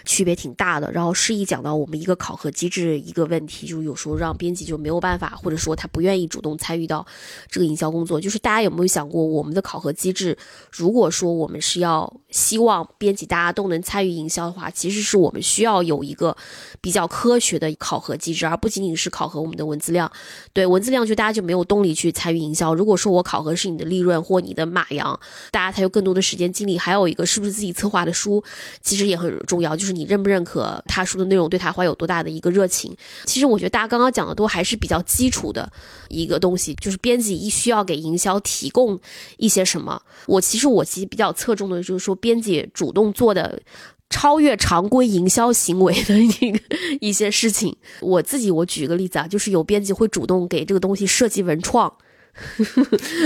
区别挺大的。然后诗意讲到我们一个考核机制一个问题，就是有时候让编辑就没有办法，或者说他不愿意主动参与到这个营销工作。就是大家有没有想过，我们的考核机制，如果说我们是要希望编辑大家都能参与营销的话，其实是我们需要有一个比较科学的考核机制，而不仅仅是考核我们的文字量。对文字量，就大家就没有动力去参与营销。如果说我考核是你的利润或你的马羊，大家才有更多的时间精力。还有一个是不是自己策划的书，其实也很重要，就是你认不认可他书的内容，对他怀有多大的一个热情。其实我觉得大家刚刚讲的都还是比较基础的一个东西，就是编辑一需要给营销提供一些什么。我其实我其实比较侧重的就是说，编辑主动做的超越常规营销行为的一个一些事情。我自己我举个例子啊，就是有编辑会主动给这个东西设计文创。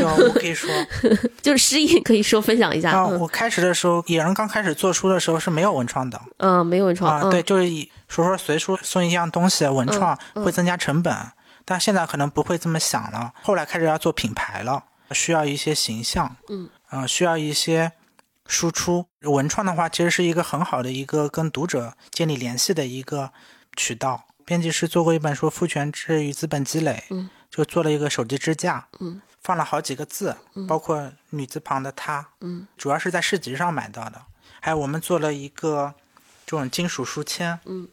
有，我可以说，(laughs) 就是诗意可以说分享一下。啊，我开始的时候，野人刚开始做书的时候是没有文创的。嗯，没有文创。啊，对，就是以说说随书送一样东西，文创会增加成本，但现在可能不会这么想了。后来开始要做品牌了，需要一些形象，嗯，啊，需要一些输出。文创的话，其实是一个很好的一个跟读者建立联系的一个渠道。编辑师做过一本书《父权制与资本积累》，嗯。就做了一个手机支架，嗯，放了好几个字，包括女字旁的她，嗯，主要是在市集上买到的。还有我们做了一个这种金属书签，嗯，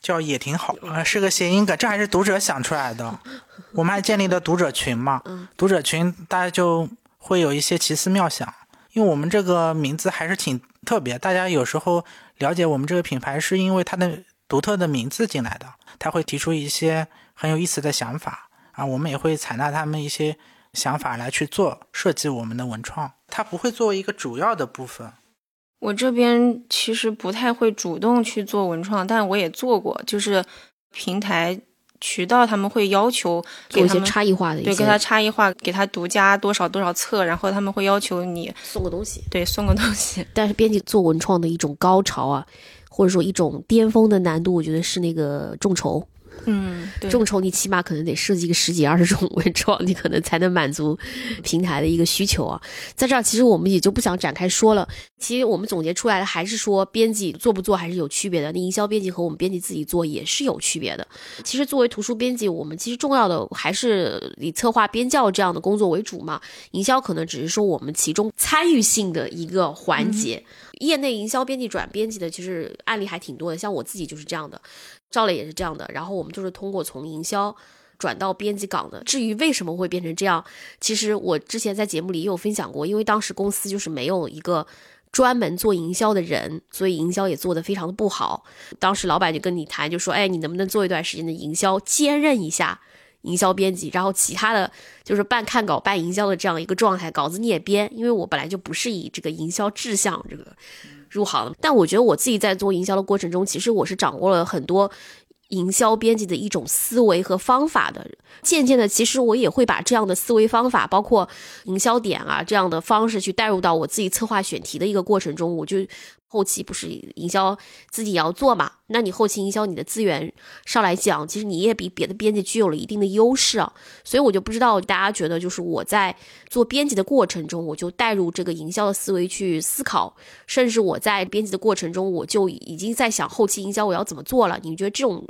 叫也挺好，呃，是个谐音梗，这还是读者想出来的。(laughs) 我们还建立了读者群嘛，嗯读者群大家就会有一些奇思妙想，因为我们这个名字还是挺特别，大家有时候了解我们这个品牌是因为它的独特的名字进来的，他会提出一些很有意思的想法。啊，我们也会采纳他们一些想法来去做设计我们的文创，它不会作为一个主要的部分。我这边其实不太会主动去做文创，但我也做过，就是平台渠道他们会要求有一些差异化的，对，给他差异化，给他独家多少多少册，然后他们会要求你送个东西，对，送个东西。但是编辑做文创的一种高潮啊，或者说一种巅峰的难度，我觉得是那个众筹。嗯，众筹你起码可能得设计个十几二十种文创，你可能才能满足平台的一个需求啊。在这儿，其实我们也就不想展开说了。其实我们总结出来的还是说，编辑做不做还是有区别的。那营销编辑和我们编辑自己做也是有区别的。其实作为图书编辑，我们其实重要的还是以策划编教这样的工作为主嘛。营销可能只是说我们其中参与性的一个环节。业内营销编辑转编辑的，其实案例还挺多的。像我自己就是这样的。赵磊也是这样的，然后我们就是通过从营销转到编辑岗的。至于为什么会变成这样，其实我之前在节目里也有分享过，因为当时公司就是没有一个专门做营销的人，所以营销也做得非常的不好。当时老板就跟你谈，就说：“哎，你能不能做一段时间的营销，兼任一下营销编辑，然后其他的就是半看稿半营销的这样一个状态，稿子你也编，因为我本来就不是以这个营销志向这个。”入行，但我觉得我自己在做营销的过程中，其实我是掌握了很多营销编辑的一种思维和方法的。渐渐的，其实我也会把这样的思维方法，包括营销点啊这样的方式，去带入到我自己策划选题的一个过程中，我就。后期不是营销自己也要做嘛？那你后期营销你的资源上来讲，其实你也比别的编辑具有了一定的优势啊。所以我就不知道大家觉得，就是我在做编辑的过程中，我就带入这个营销的思维去思考，甚至我在编辑的过程中，我就已经在想后期营销我要怎么做了。你觉得这种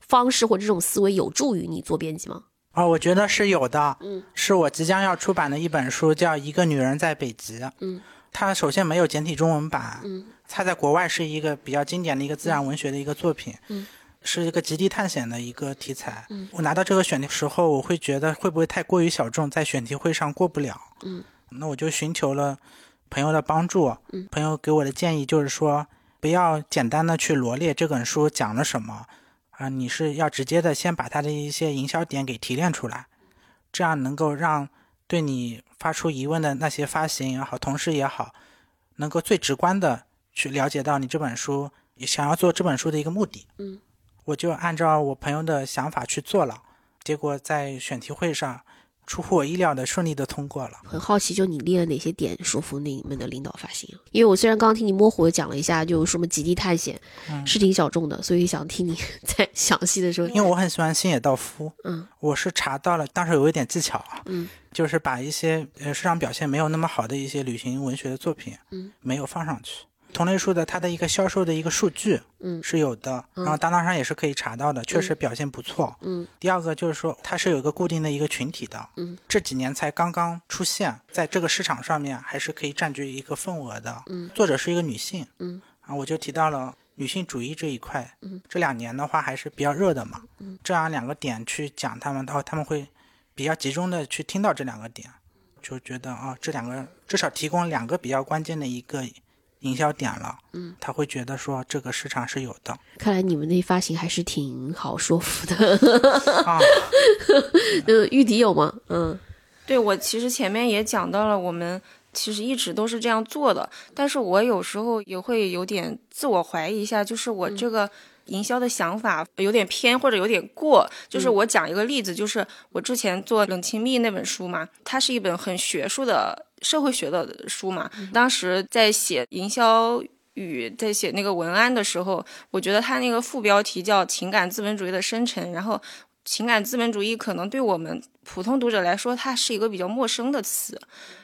方式或这种思维有助于你做编辑吗？啊，我觉得是有的。嗯，是我即将要出版的一本书，叫《一个女人在北极》。嗯，它首先没有简体中文版。嗯。它在国外是一个比较经典的一个自然文学的一个作品，嗯，是一个极地探险的一个题材。嗯，我拿到这个选题时候，我会觉得会不会太过于小众，在选题会上过不了。嗯，那我就寻求了朋友的帮助。嗯，朋友给我的建议就是说，不要简单的去罗列这本书讲了什么，啊，你是要直接的先把它的一些营销点给提炼出来，这样能够让对你发出疑问的那些发行也好，同事也好，能够最直观的。去了解到你这本书想要做这本书的一个目的，嗯，我就按照我朋友的想法去做了，结果在选题会上出乎我意料的顺利的通过了。很好奇，就你列了哪些点说服你们的领导发行？因为我虽然刚刚听你模糊的讲了一下，就什么极地探险是挺小众的，所以想听你 (laughs) 再详细的说。因为我很喜欢星野道夫，嗯，我是查到了，当时有一点技巧啊，嗯，就是把一些呃市场表现没有那么好的一些旅行文学的作品，嗯，没有放上去。同类书的它的一个销售的一个数据，嗯，是有的，然后当当上也是可以查到的，确实表现不错，嗯。第二个就是说它是有一个固定的一个群体的，嗯，这几年才刚刚出现在这个市场上面，还是可以占据一个份额的，嗯。作者是一个女性，嗯，啊，我就提到了女性主义这一块，嗯，这两年的话还是比较热的嘛，嗯，这样两个点去讲他们，的话他们会比较集中的去听到这两个点，就觉得啊，这两个至少提供两个比较关键的一个。营销点了，嗯，他会觉得说这个市场是有的。看来你们那发行还是挺好说服的。(laughs) 啊，嗯，玉迪有吗？嗯，对我其实前面也讲到了，我们其实一直都是这样做的。但是我有时候也会有点自我怀疑一下，就是我这个营销的想法有点偏或者有点过。就是我讲一个例子，就是我之前做《冷清蜜》那本书嘛，它是一本很学术的社会学的书嘛。当时在写营销语，在写那个文案的时候，我觉得他那个副标题叫“情感资本主义的生成”，然后。情感资本主义可能对我们普通读者来说，它是一个比较陌生的词。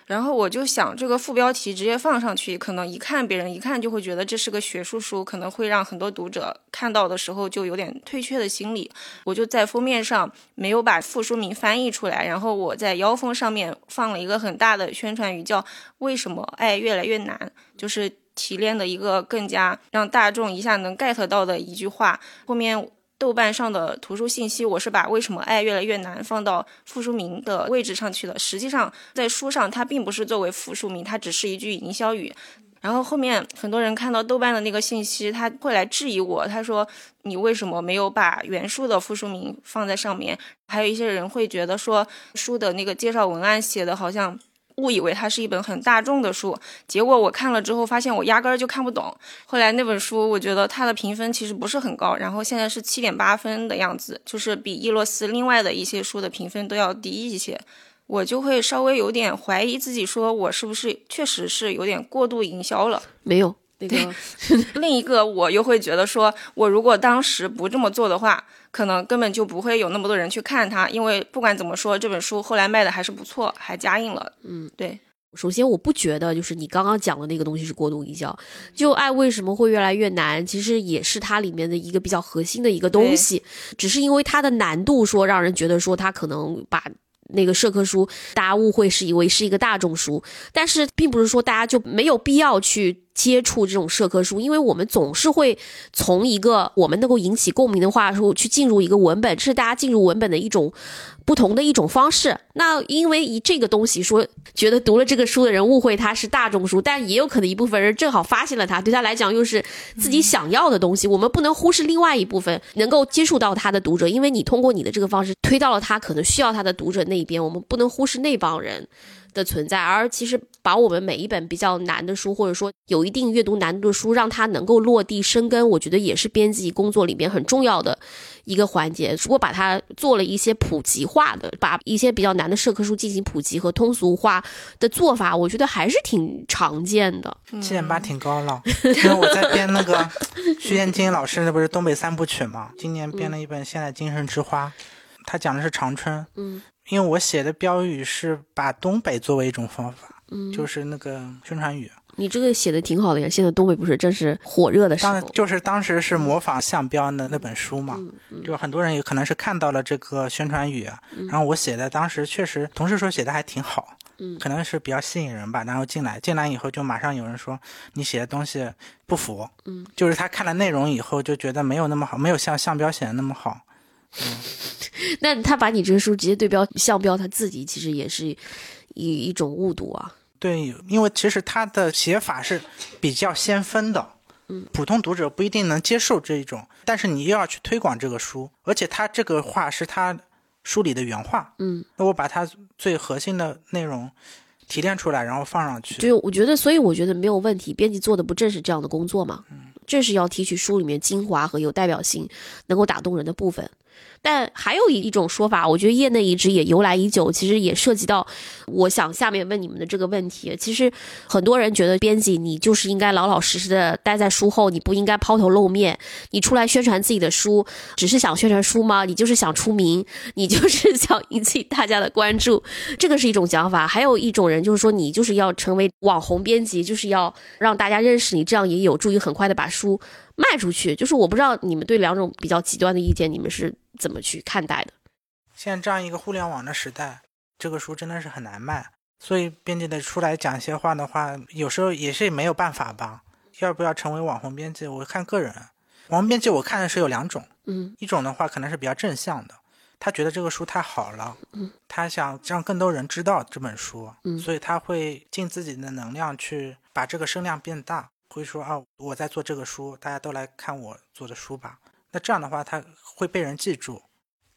然后我就想，这个副标题直接放上去，可能一看别人一看就会觉得这是个学术书，可能会让很多读者看到的时候就有点退却的心理。我就在封面上没有把副书名翻译出来，然后我在腰封上面放了一个很大的宣传语，叫“为什么爱越来越难”，就是提炼的一个更加让大众一下能 get 到的一句话。后面。豆瓣上的图书信息，我是把“为什么爱越来越难”放到副书名的位置上去了。实际上，在书上它并不是作为副书名，它只是一句营销语。然后后面很多人看到豆瓣的那个信息，他会来质疑我，他说：“你为什么没有把原书的副书名放在上面？”还有一些人会觉得说，书的那个介绍文案写的好像。误以为它是一本很大众的书，结果我看了之后发现我压根儿就看不懂。后来那本书，我觉得它的评分其实不是很高，然后现在是七点八分的样子，就是比伊洛斯另外的一些书的评分都要低一些。我就会稍微有点怀疑自己，说我是不是确实是有点过度营销了？没有。那个另一个，我又会觉得说，我如果当时不这么做的话，可能根本就不会有那么多人去看它，因为不管怎么说，这本书后来卖的还是不错，还加印了。嗯，对。首先，我不觉得就是你刚刚讲的那个东西是过度营销。就爱为什么会越来越难，其实也是它里面的一个比较核心的一个东西，只是因为它的难度说让人觉得说它可能把。那个社科书，大家误会是以为是一个大众书，但是并不是说大家就没有必要去接触这种社科书，因为我们总是会从一个我们能够引起共鸣的话术去进入一个文本，这是大家进入文本的一种。不同的一种方式。那因为以这个东西说，觉得读了这个书的人误会它是大众书，但也有可能一部分人正好发现了它，对他来讲又是自己想要的东西。我们不能忽视另外一部分能够接触到他的读者，因为你通过你的这个方式推到了他可能需要他的读者那一边，我们不能忽视那帮人。的存在，而其实把我们每一本比较难的书，或者说有一定阅读难度的书，让它能够落地生根，我觉得也是编辑工作里面很重要的一个环节。如果把它做了一些普及化的，把一些比较难的社科书进行普及和通俗化的做法，我觉得还是挺常见的。七点八挺高了，(laughs) 因为我在编那个徐艳金老师，那不是东北三部曲嘛？今年编了一本《现代精神之花》，他讲的是长春。嗯。因为我写的标语是把东北作为一种方法，嗯，就是那个宣传语。你这个写的挺好的呀，现在东北不是正是火热的时候。当就是当时是模仿项标的那本书嘛，就很多人也可能是看到了这个宣传语，然后我写的当时确实同事说写的还挺好，嗯，可能是比较吸引人吧。然后进来进来以后就马上有人说你写的东西不符，嗯，就是他看了内容以后就觉得没有那么好，没有像项标写的那么好。嗯，(laughs) 那他把你这个书直接对标项标，他自己其实也是一一种误读啊。对，因为其实他的写法是比较先锋的，嗯，普通读者不一定能接受这一种，但是你又要去推广这个书，而且他这个话是他书里的原话，嗯，那我把他最核心的内容提炼出来，然后放上去。就我觉得，所以我觉得没有问题，编辑做的不正是这样的工作吗？嗯，这是要提取书里面精华和有代表性、能够打动人的部分。但还有一一种说法，我觉得业内一直也由来已久，其实也涉及到，我想下面问你们的这个问题。其实很多人觉得编辑你就是应该老老实实的待在书后，你不应该抛头露面，你出来宣传自己的书，只是想宣传书吗？你就是想出名，你就是 (laughs) 想引起大家的关注，这个是一种讲法。还有一种人就是说，你就是要成为网红编辑，就是要让大家认识你，这样也有助于很快的把书。卖出去，就是我不知道你们对两种比较极端的意见，你们是怎么去看待的？现在这样一个互联网的时代，这个书真的是很难卖，所以编辑的出来讲一些话的话，有时候也是没有办法吧。要不要成为网红编辑？我看个人，网红编辑我看的是有两种，嗯，一种的话可能是比较正向的，他觉得这个书太好了，嗯，他想让更多人知道这本书，嗯，所以他会尽自己的能量去把这个声量变大。会说啊，我在做这个书，大家都来看我做的书吧。那这样的话，他会被人记住，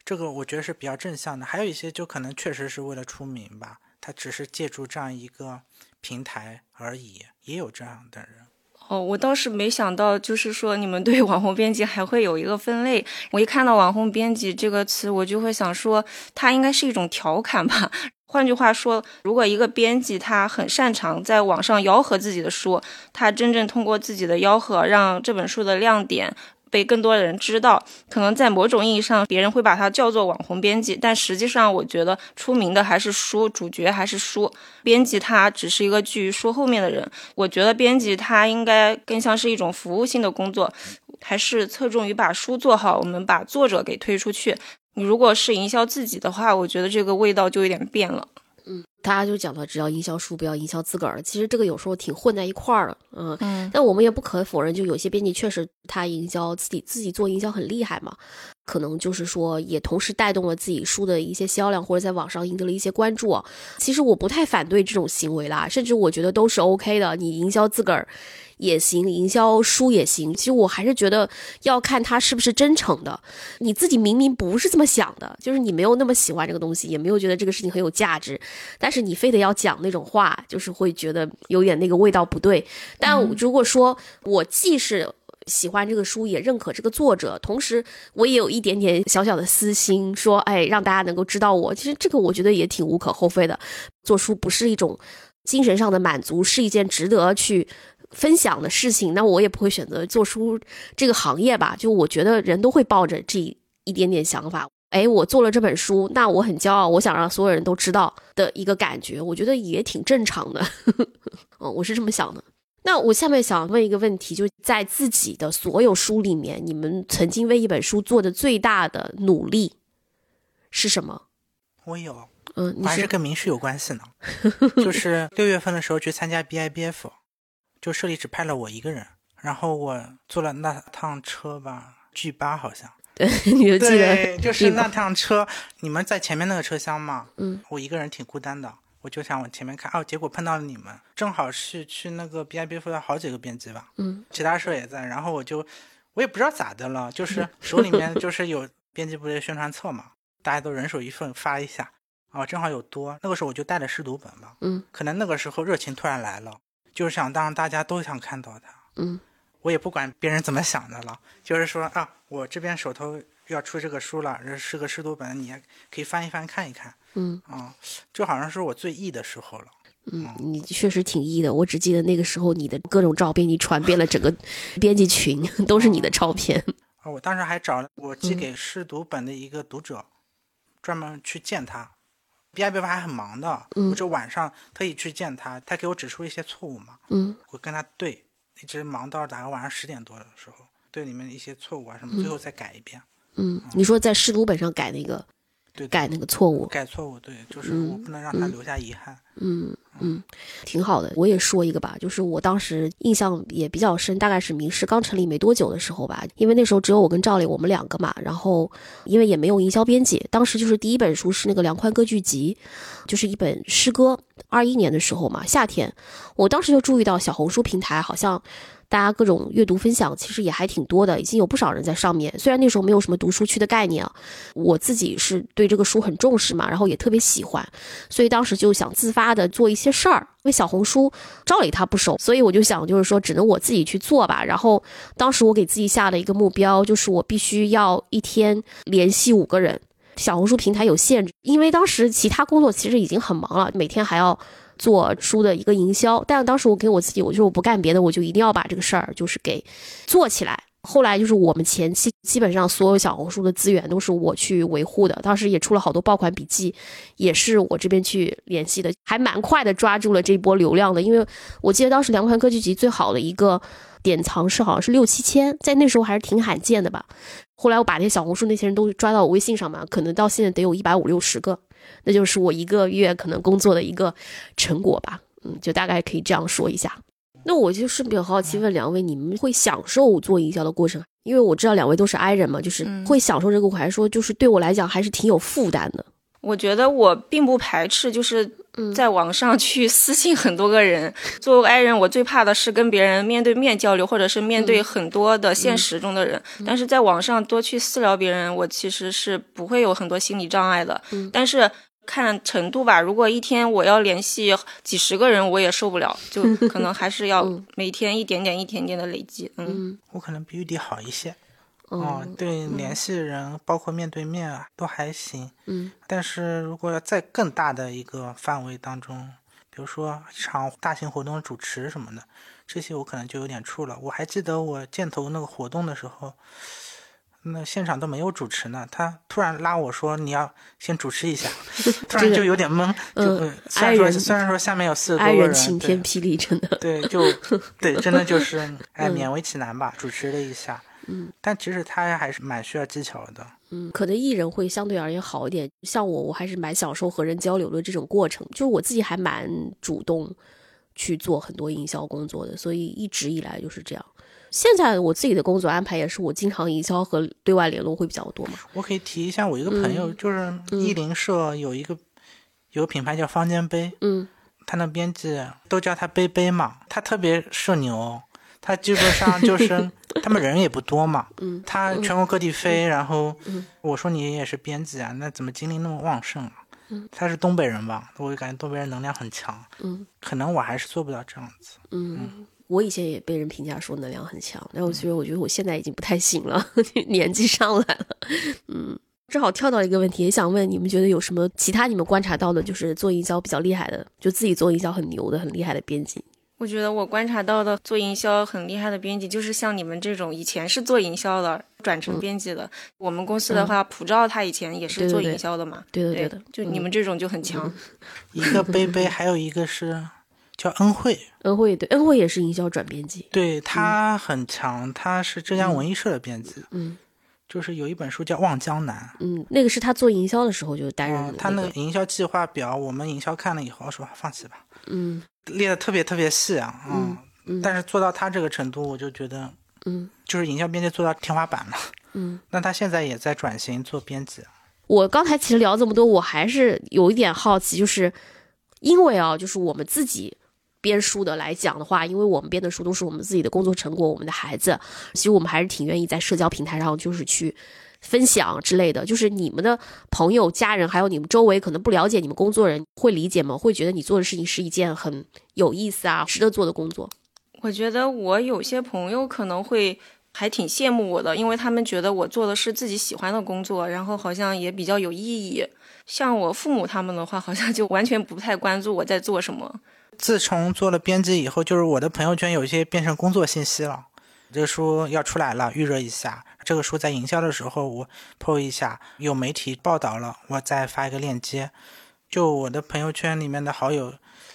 这个我觉得是比较正向的。还有一些就可能确实是为了出名吧，他只是借助这样一个平台而已，也有这样的人。哦，我倒是没想到，就是说你们对网红编辑还会有一个分类。我一看到“网红编辑”这个词，我就会想说，它应该是一种调侃吧。换句话说，如果一个编辑他很擅长在网上吆喝自己的书，他真正通过自己的吆喝让这本书的亮点被更多人知道，可能在某种意义上，别人会把他叫做网红编辑。但实际上，我觉得出名的还是书，主角还是书，编辑他只是一个居于书后面的人。我觉得编辑他应该更像是一种服务性的工作，还是侧重于把书做好，我们把作者给推出去。你如果是营销自己的话，我觉得这个味道就有点变了。嗯，大家就讲到只要营销书，不要营销自个儿。其实这个有时候挺混在一块儿的。嗯嗯。但我们也不可否认，就有些编辑确实他营销自己自己做营销很厉害嘛，可能就是说也同时带动了自己书的一些销量，或者在网上赢得了一些关注。其实我不太反对这种行为啦，甚至我觉得都是 OK 的。你营销自个儿。也行，营销书也行。其实我还是觉得要看他是不是真诚的。你自己明明不是这么想的，就是你没有那么喜欢这个东西，也没有觉得这个事情很有价值，但是你非得要讲那种话，就是会觉得有点那个味道不对。但如果说我既是喜欢这个书，也认可这个作者，同时我也有一点点小小的私心，说哎，让大家能够知道我。其实这个我觉得也挺无可厚非的。做书不是一种精神上的满足，是一件值得去。分享的事情，那我也不会选择做书这个行业吧。就我觉得人都会抱着这一点点想法，哎，我做了这本书，那我很骄傲，我想让所有人都知道的一个感觉，我觉得也挺正常的。嗯，(laughs) 我是这么想的。那我下面想问一个问题，就在自己的所有书里面，你们曾经为一本书做的最大的努力是什么？我有，嗯，还是跟名师有关系呢。就是 (laughs) 六月份的时候去参加 BIBF。就社里只派了我一个人，然后我坐了那趟车吧，G 八好像。(laughs) 对，你就记得，就是那趟车，你们在前面那个车厢嘛。嗯。我一个人挺孤单的，我就想往前面看，哦，结果碰到了你们，正好是去那个 BIBF 的好几个编辑吧。嗯。其他社也在，然后我就，我也不知道咋的了，就 (laughs) 是手里面就是有编辑部的宣传册嘛，大家都人手一份发一下，哦，正好有多，那个时候我就带了试读本嘛。嗯。可能那个时候热情突然来了。就是想当大家都想看到他，嗯，我也不管别人怎么想的了。就是说啊，我这边手头要出这个书了，这是个试读本，你也可以翻一翻看一看，嗯啊，这好像是我最 E 的时候了。嗯，你确实挺 E 的。我只记得那个时候你的各种照片，你传遍了整个 (laughs) 编辑群，都是你的照片。啊，我当时还找了我寄给试读本的一个读者，专门去见他。B I B 还很忙的，我就晚上特意去见他，他给我指出一些错误嘛，嗯，我跟他对，一直忙到大概晚上十点多的时候，对里面的一些错误啊什么，最后再改一遍。嗯，你说在试读本上改那个，对，改那个错误，改错误，对，就是我不能让他留下遗憾。嗯嗯，挺好的。我也说一个吧，就是我当时印象也比较深，大概是名师刚成立没多久的时候吧，因为那时候只有我跟赵磊我们两个嘛，然后因为也没有营销编辑，当时就是第一本书是那个梁宽歌剧集，就是一本诗歌。二一年的时候嘛，夏天，我当时就注意到小红书平台好像。大家各种阅读分享其实也还挺多的，已经有不少人在上面。虽然那时候没有什么读书区的概念啊，我自己是对这个书很重视嘛，然后也特别喜欢，所以当时就想自发的做一些事儿。因为小红书赵磊他不熟，所以我就想就是说只能我自己去做吧。然后当时我给自己下了一个目标，就是我必须要一天联系五个人。小红书平台有限制，因为当时其他工作其实已经很忙了，每天还要。做书的一个营销，但当时我给我自己，我就我不干别的，我就一定要把这个事儿就是给做起来。后来就是我们前期基本上所有小红书的资源都是我去维护的，当时也出了好多爆款笔记，也是我这边去联系的，还蛮快的抓住了这波流量的。因为我记得当时两款歌剧集最好的一个典藏是好像是六七千，在那时候还是挺罕见的吧。后来我把那些小红书那些人都抓到我微信上嘛，可能到现在得有一百五六十个。那就是我一个月可能工作的一个成果吧，嗯，就大概可以这样说一下。那我就顺便好奇问两位，你们会享受做营销的过程？因为我知道两位都是 I 人嘛，就是会享受这个，我还是说就是对我来讲还是挺有负担的？我觉得我并不排斥，就是在网上去 (laughs) 私信很多个人。作为 I 人，我最怕的是跟别人面对面交流，或者是面对很多的现实中的人。但是在网上多去私聊别人，我其实是不会有很多心理障碍的。但是看程度吧。如果一天我要联系几十个人，我也受不了，就可能还是要 (laughs) 每天一点点、一点点的累积。嗯，我可能比玉迪好一些。哦，对，联系人包括面对面啊，都还行。嗯，但是如果要在更大的一个范围当中，比如说一场大型活动主持什么的，这些我可能就有点怵了。我还记得我箭头那个活动的时候，那现场都没有主持呢，他突然拉我说你要先主持一下，(laughs) 突然就有点懵。嗯，虽然说虽然说下面有四十多个人，晴天霹雳，真的。对，就对，真的就是 (laughs) 哎，勉为其难吧，主持了一下。嗯，但其实他还是蛮需要技巧的。嗯，可能艺人会相对而言好一点。像我，我还是蛮享受和人交流的这种过程，就是我自己还蛮主动去做很多营销工作的，所以一直以来就是这样。现在我自己的工作安排也是，我经常营销和对外联络会比较多嘛。我可以提一下，我一个朋友就是艺林社有一个有个品牌叫方尖碑，嗯，他那编辑都叫他杯杯嘛，他特别社牛。他基本上就是 (laughs) 他们人也不多嘛，嗯，他全国各地飞，然后我说你也是编辑啊，那怎么精力那么旺盛啊？嗯，他是东北人吧？我就感觉东北人能量很强，嗯，可能我还是做不到这样子，嗯，我以前也被人评价说能量很强，然后所以我觉得我现在已经不太行了，(laughs) 年纪上来了，嗯，正好跳到一个问题，也想问你们觉得有什么其他你们观察到的，就是做营销比较厉害的，就自己做营销很牛的、很厉害的编辑。我觉得我观察到的做营销很厉害的编辑，就是像你们这种以前是做营销的，转成编辑的。我们公司的话，普照他以前也是做营销的嘛。对的，对的。就你们这种就很强。(laughs) 一个杯杯，还有一个是叫恩惠。(laughs) 恩惠对，恩惠也是营销转编辑。对他很强，他是浙江文艺社的编辑。嗯。就是有一本书叫《望江南》。嗯，那个是他做营销的时候就担任。他那个营销计划表，我们营销看了以后说放弃吧。嗯。列的特别特别细啊。嗯。但是做到他这个程度，我就觉得，嗯，就是营销编辑做到天花板了，嗯。(laughs) 那他现在也在转型做编辑。我刚才其实聊这么多，我还是有一点好奇，就是因为啊，就是我们自己编书的来讲的话，因为我们编的书都是我们自己的工作成果，我们的孩子，其实我们还是挺愿意在社交平台上就是去分享之类的。就是你们的朋友、家人，还有你们周围可能不了解你们工作人，会理解吗？会觉得你做的事情是一件很有意思啊、值得做的工作？我觉得我有些朋友可能会还挺羡慕我的，因为他们觉得我做的是自己喜欢的工作，然后好像也比较有意义。像我父母他们的话，好像就完全不太关注我在做什么。自从做了编辑以后，就是我的朋友圈有一些变成工作信息了。这个书要出来了，预热一下。这个书在营销的时候我 po 一下，有媒体报道了，我再发一个链接。就我的朋友圈里面的好友，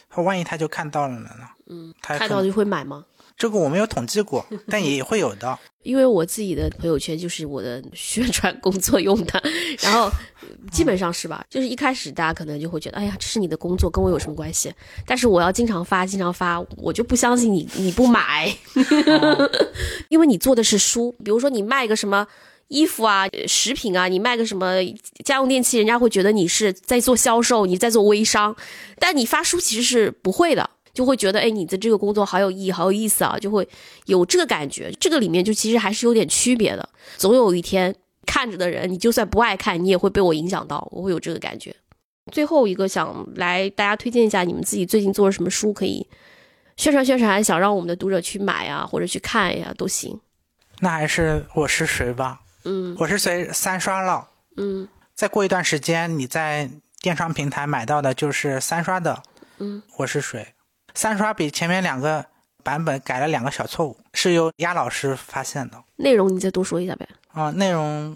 他万一他就看到了呢？嗯，看到就会买吗？这个我没有统计过，(laughs) 但也会有的。因为我自己的朋友圈就是我的宣传工作用的，然后基本上是吧？就是一开始大家可能就会觉得，哎呀，这是你的工作，跟我有什么关系？但是我要经常发，经常发，我就不相信你你不买，(laughs) 因为你做的是书。比如说你卖个什么衣服啊、食品啊，你卖个什么家用电器，人家会觉得你是在做销售，你在做微商。但你发书其实是不会的。就会觉得，哎，你的这个工作好有意义，好有意思啊，就会有这个感觉。这个里面就其实还是有点区别的。总有一天，看着的人，你就算不爱看，你也会被我影响到，我会有这个感觉。最后一个想来大家推荐一下你们自己最近做了什么书，可以宣传宣传，想让我们的读者去买啊，或者去看呀，都行。那还是我是谁吧？嗯，我是谁三刷了。嗯，再过一段时间，你在电商平台买到的就是三刷的。嗯，我是谁？三刷比前面两个版本改了两个小错误，是由鸭老师发现的。内容你再多说一下呗。啊，内容，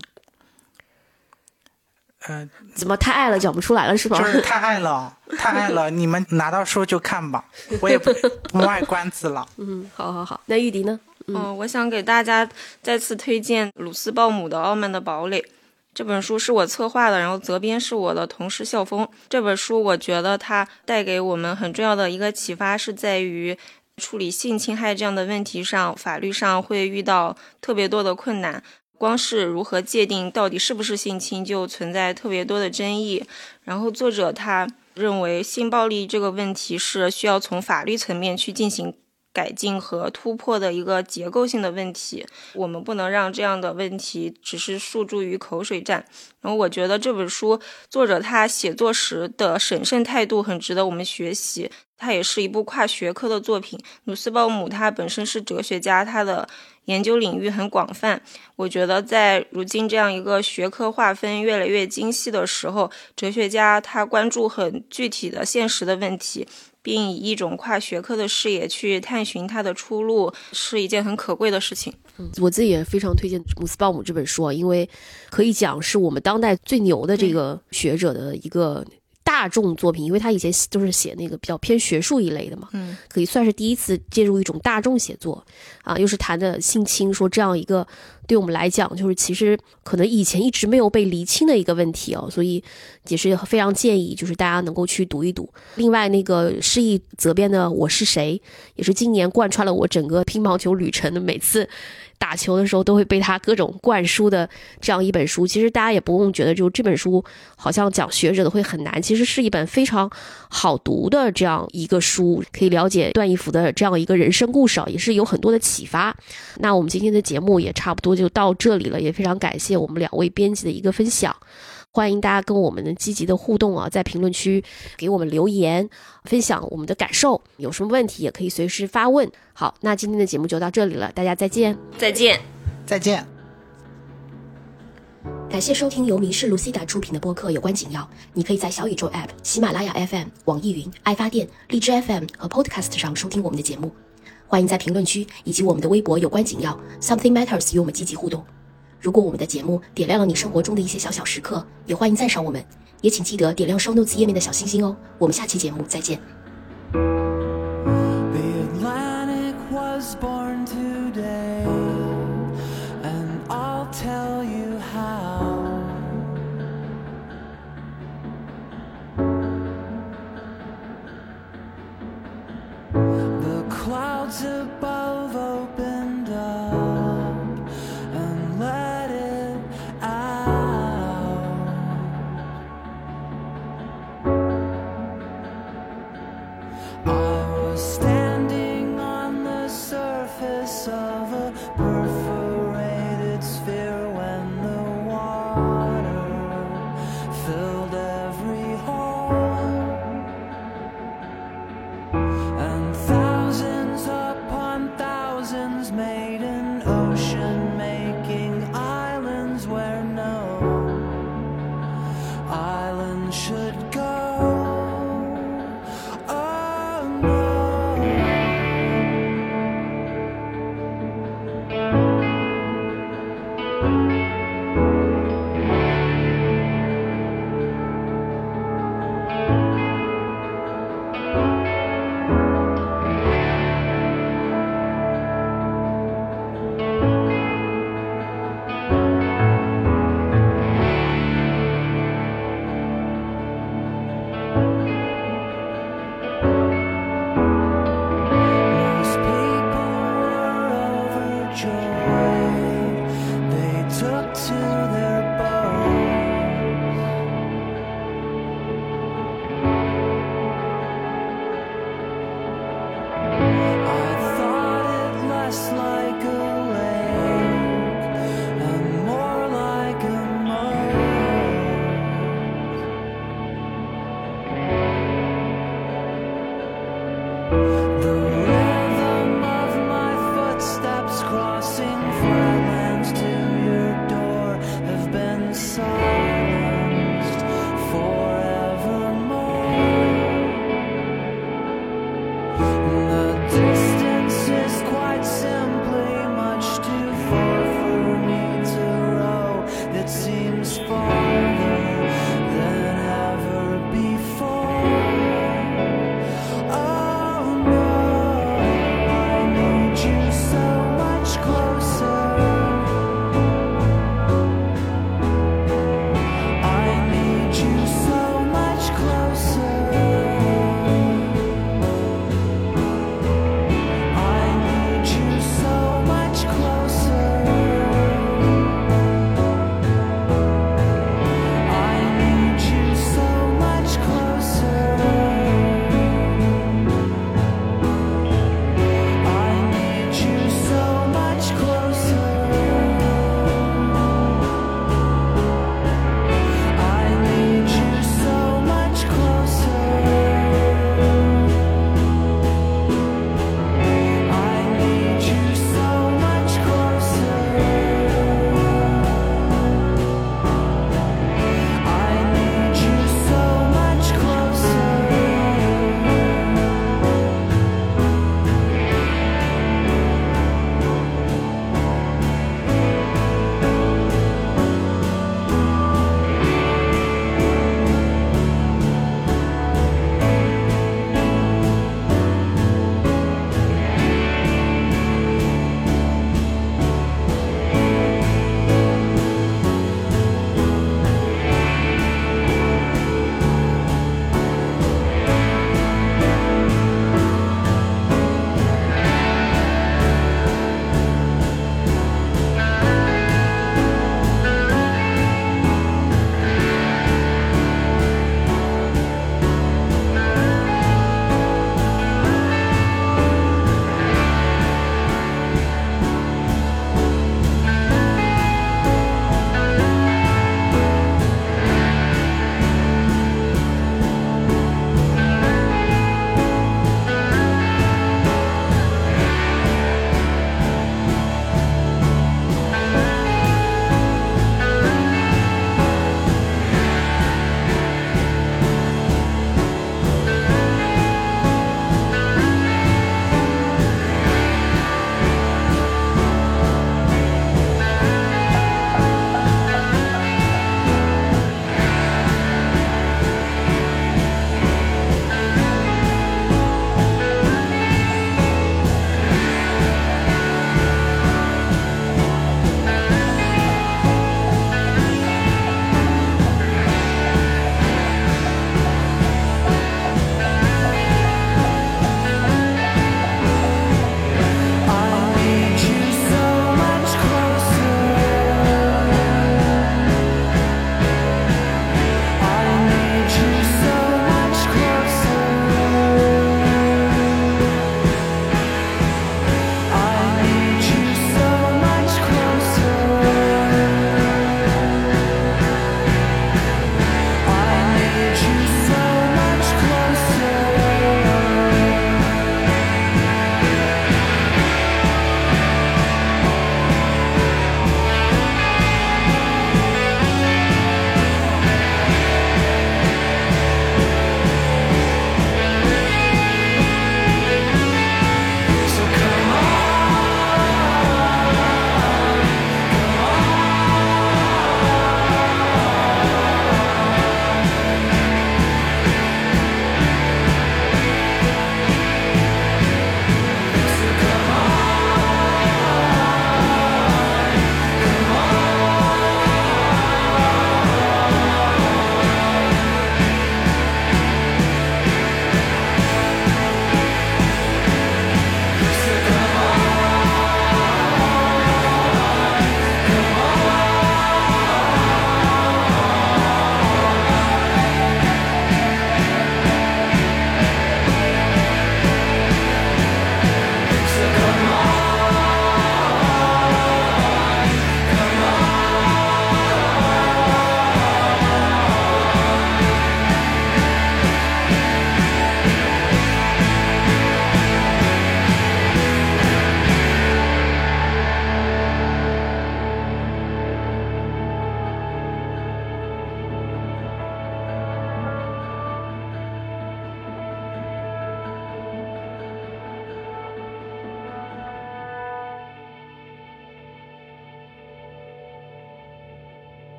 呃，怎么太爱了讲不出来了是吧？就是太爱了，(laughs) 太爱了。你们拿到书就看吧，(laughs) 我也不不卖关子了。(laughs) 嗯，好好好。那玉迪呢？嗯，我想给大家再次推荐鲁斯鲍姆的《傲慢的堡垒》。这本书是我策划的，然后责编是我的同事校风。这本书我觉得它带给我们很重要的一个启发是在于处理性侵害这样的问题上，法律上会遇到特别多的困难。光是如何界定到底是不是性侵，就存在特别多的争议。然后作者他认为性暴力这个问题是需要从法律层面去进行。改进和突破的一个结构性的问题。我们不能让这样的问题只是诉诸于口水战。然后我觉得这本书作者他写作时的审慎态度很值得我们学习。它也是一部跨学科的作品。努斯鲍姆他本身是哲学家，他的研究领域很广泛。我觉得在如今这样一个学科划分越来越精细的时候，哲学家他关注很具体的现实的问题，并以一种跨学科的视野去探寻它的出路，是一件很可贵的事情。我自己也非常推荐姆斯鲍姆这本书啊，因为可以讲是我们当代最牛的这个学者的一个。大众作品，因为他以前都是写那个比较偏学术一类的嘛，嗯，可以算是第一次介入一种大众写作，啊，又是谈的性侵，说这样一个对我们来讲，就是其实可能以前一直没有被厘清的一个问题哦，所以也是非常建议，就是大家能够去读一读。另外，那个诗意责编的《我是谁》，也是今年贯穿了我整个乒乓球旅程的每次。打球的时候都会被他各种灌输的这样一本书，其实大家也不用觉得就这本书好像讲学者的会很难，其实是一本非常好读的这样一个书，可以了解段义孚的这样一个人生故事啊，也是有很多的启发。那我们今天的节目也差不多就到这里了，也非常感谢我们两位编辑的一个分享。欢迎大家跟我们的积极的互动啊，在评论区给我们留言，分享我们的感受，有什么问题也可以随时发问。好，那今天的节目就到这里了，大家再见，再见，再见。感谢收听由迷失卢西达出品的播客《有关紧要》，你可以在小宇宙 App、喜马拉雅 FM、网易云、爱发电、荔枝 FM 和 Podcast 上收听我们的节目。欢迎在评论区以及我们的微博“有关紧要 Something Matters” 与我们积极互动。如果我们的节目点亮了你生活中的一些小小时刻，也欢迎赞赏我们，也请记得点亮 Show Notes 页面的小星星哦。我们下期节目再见。you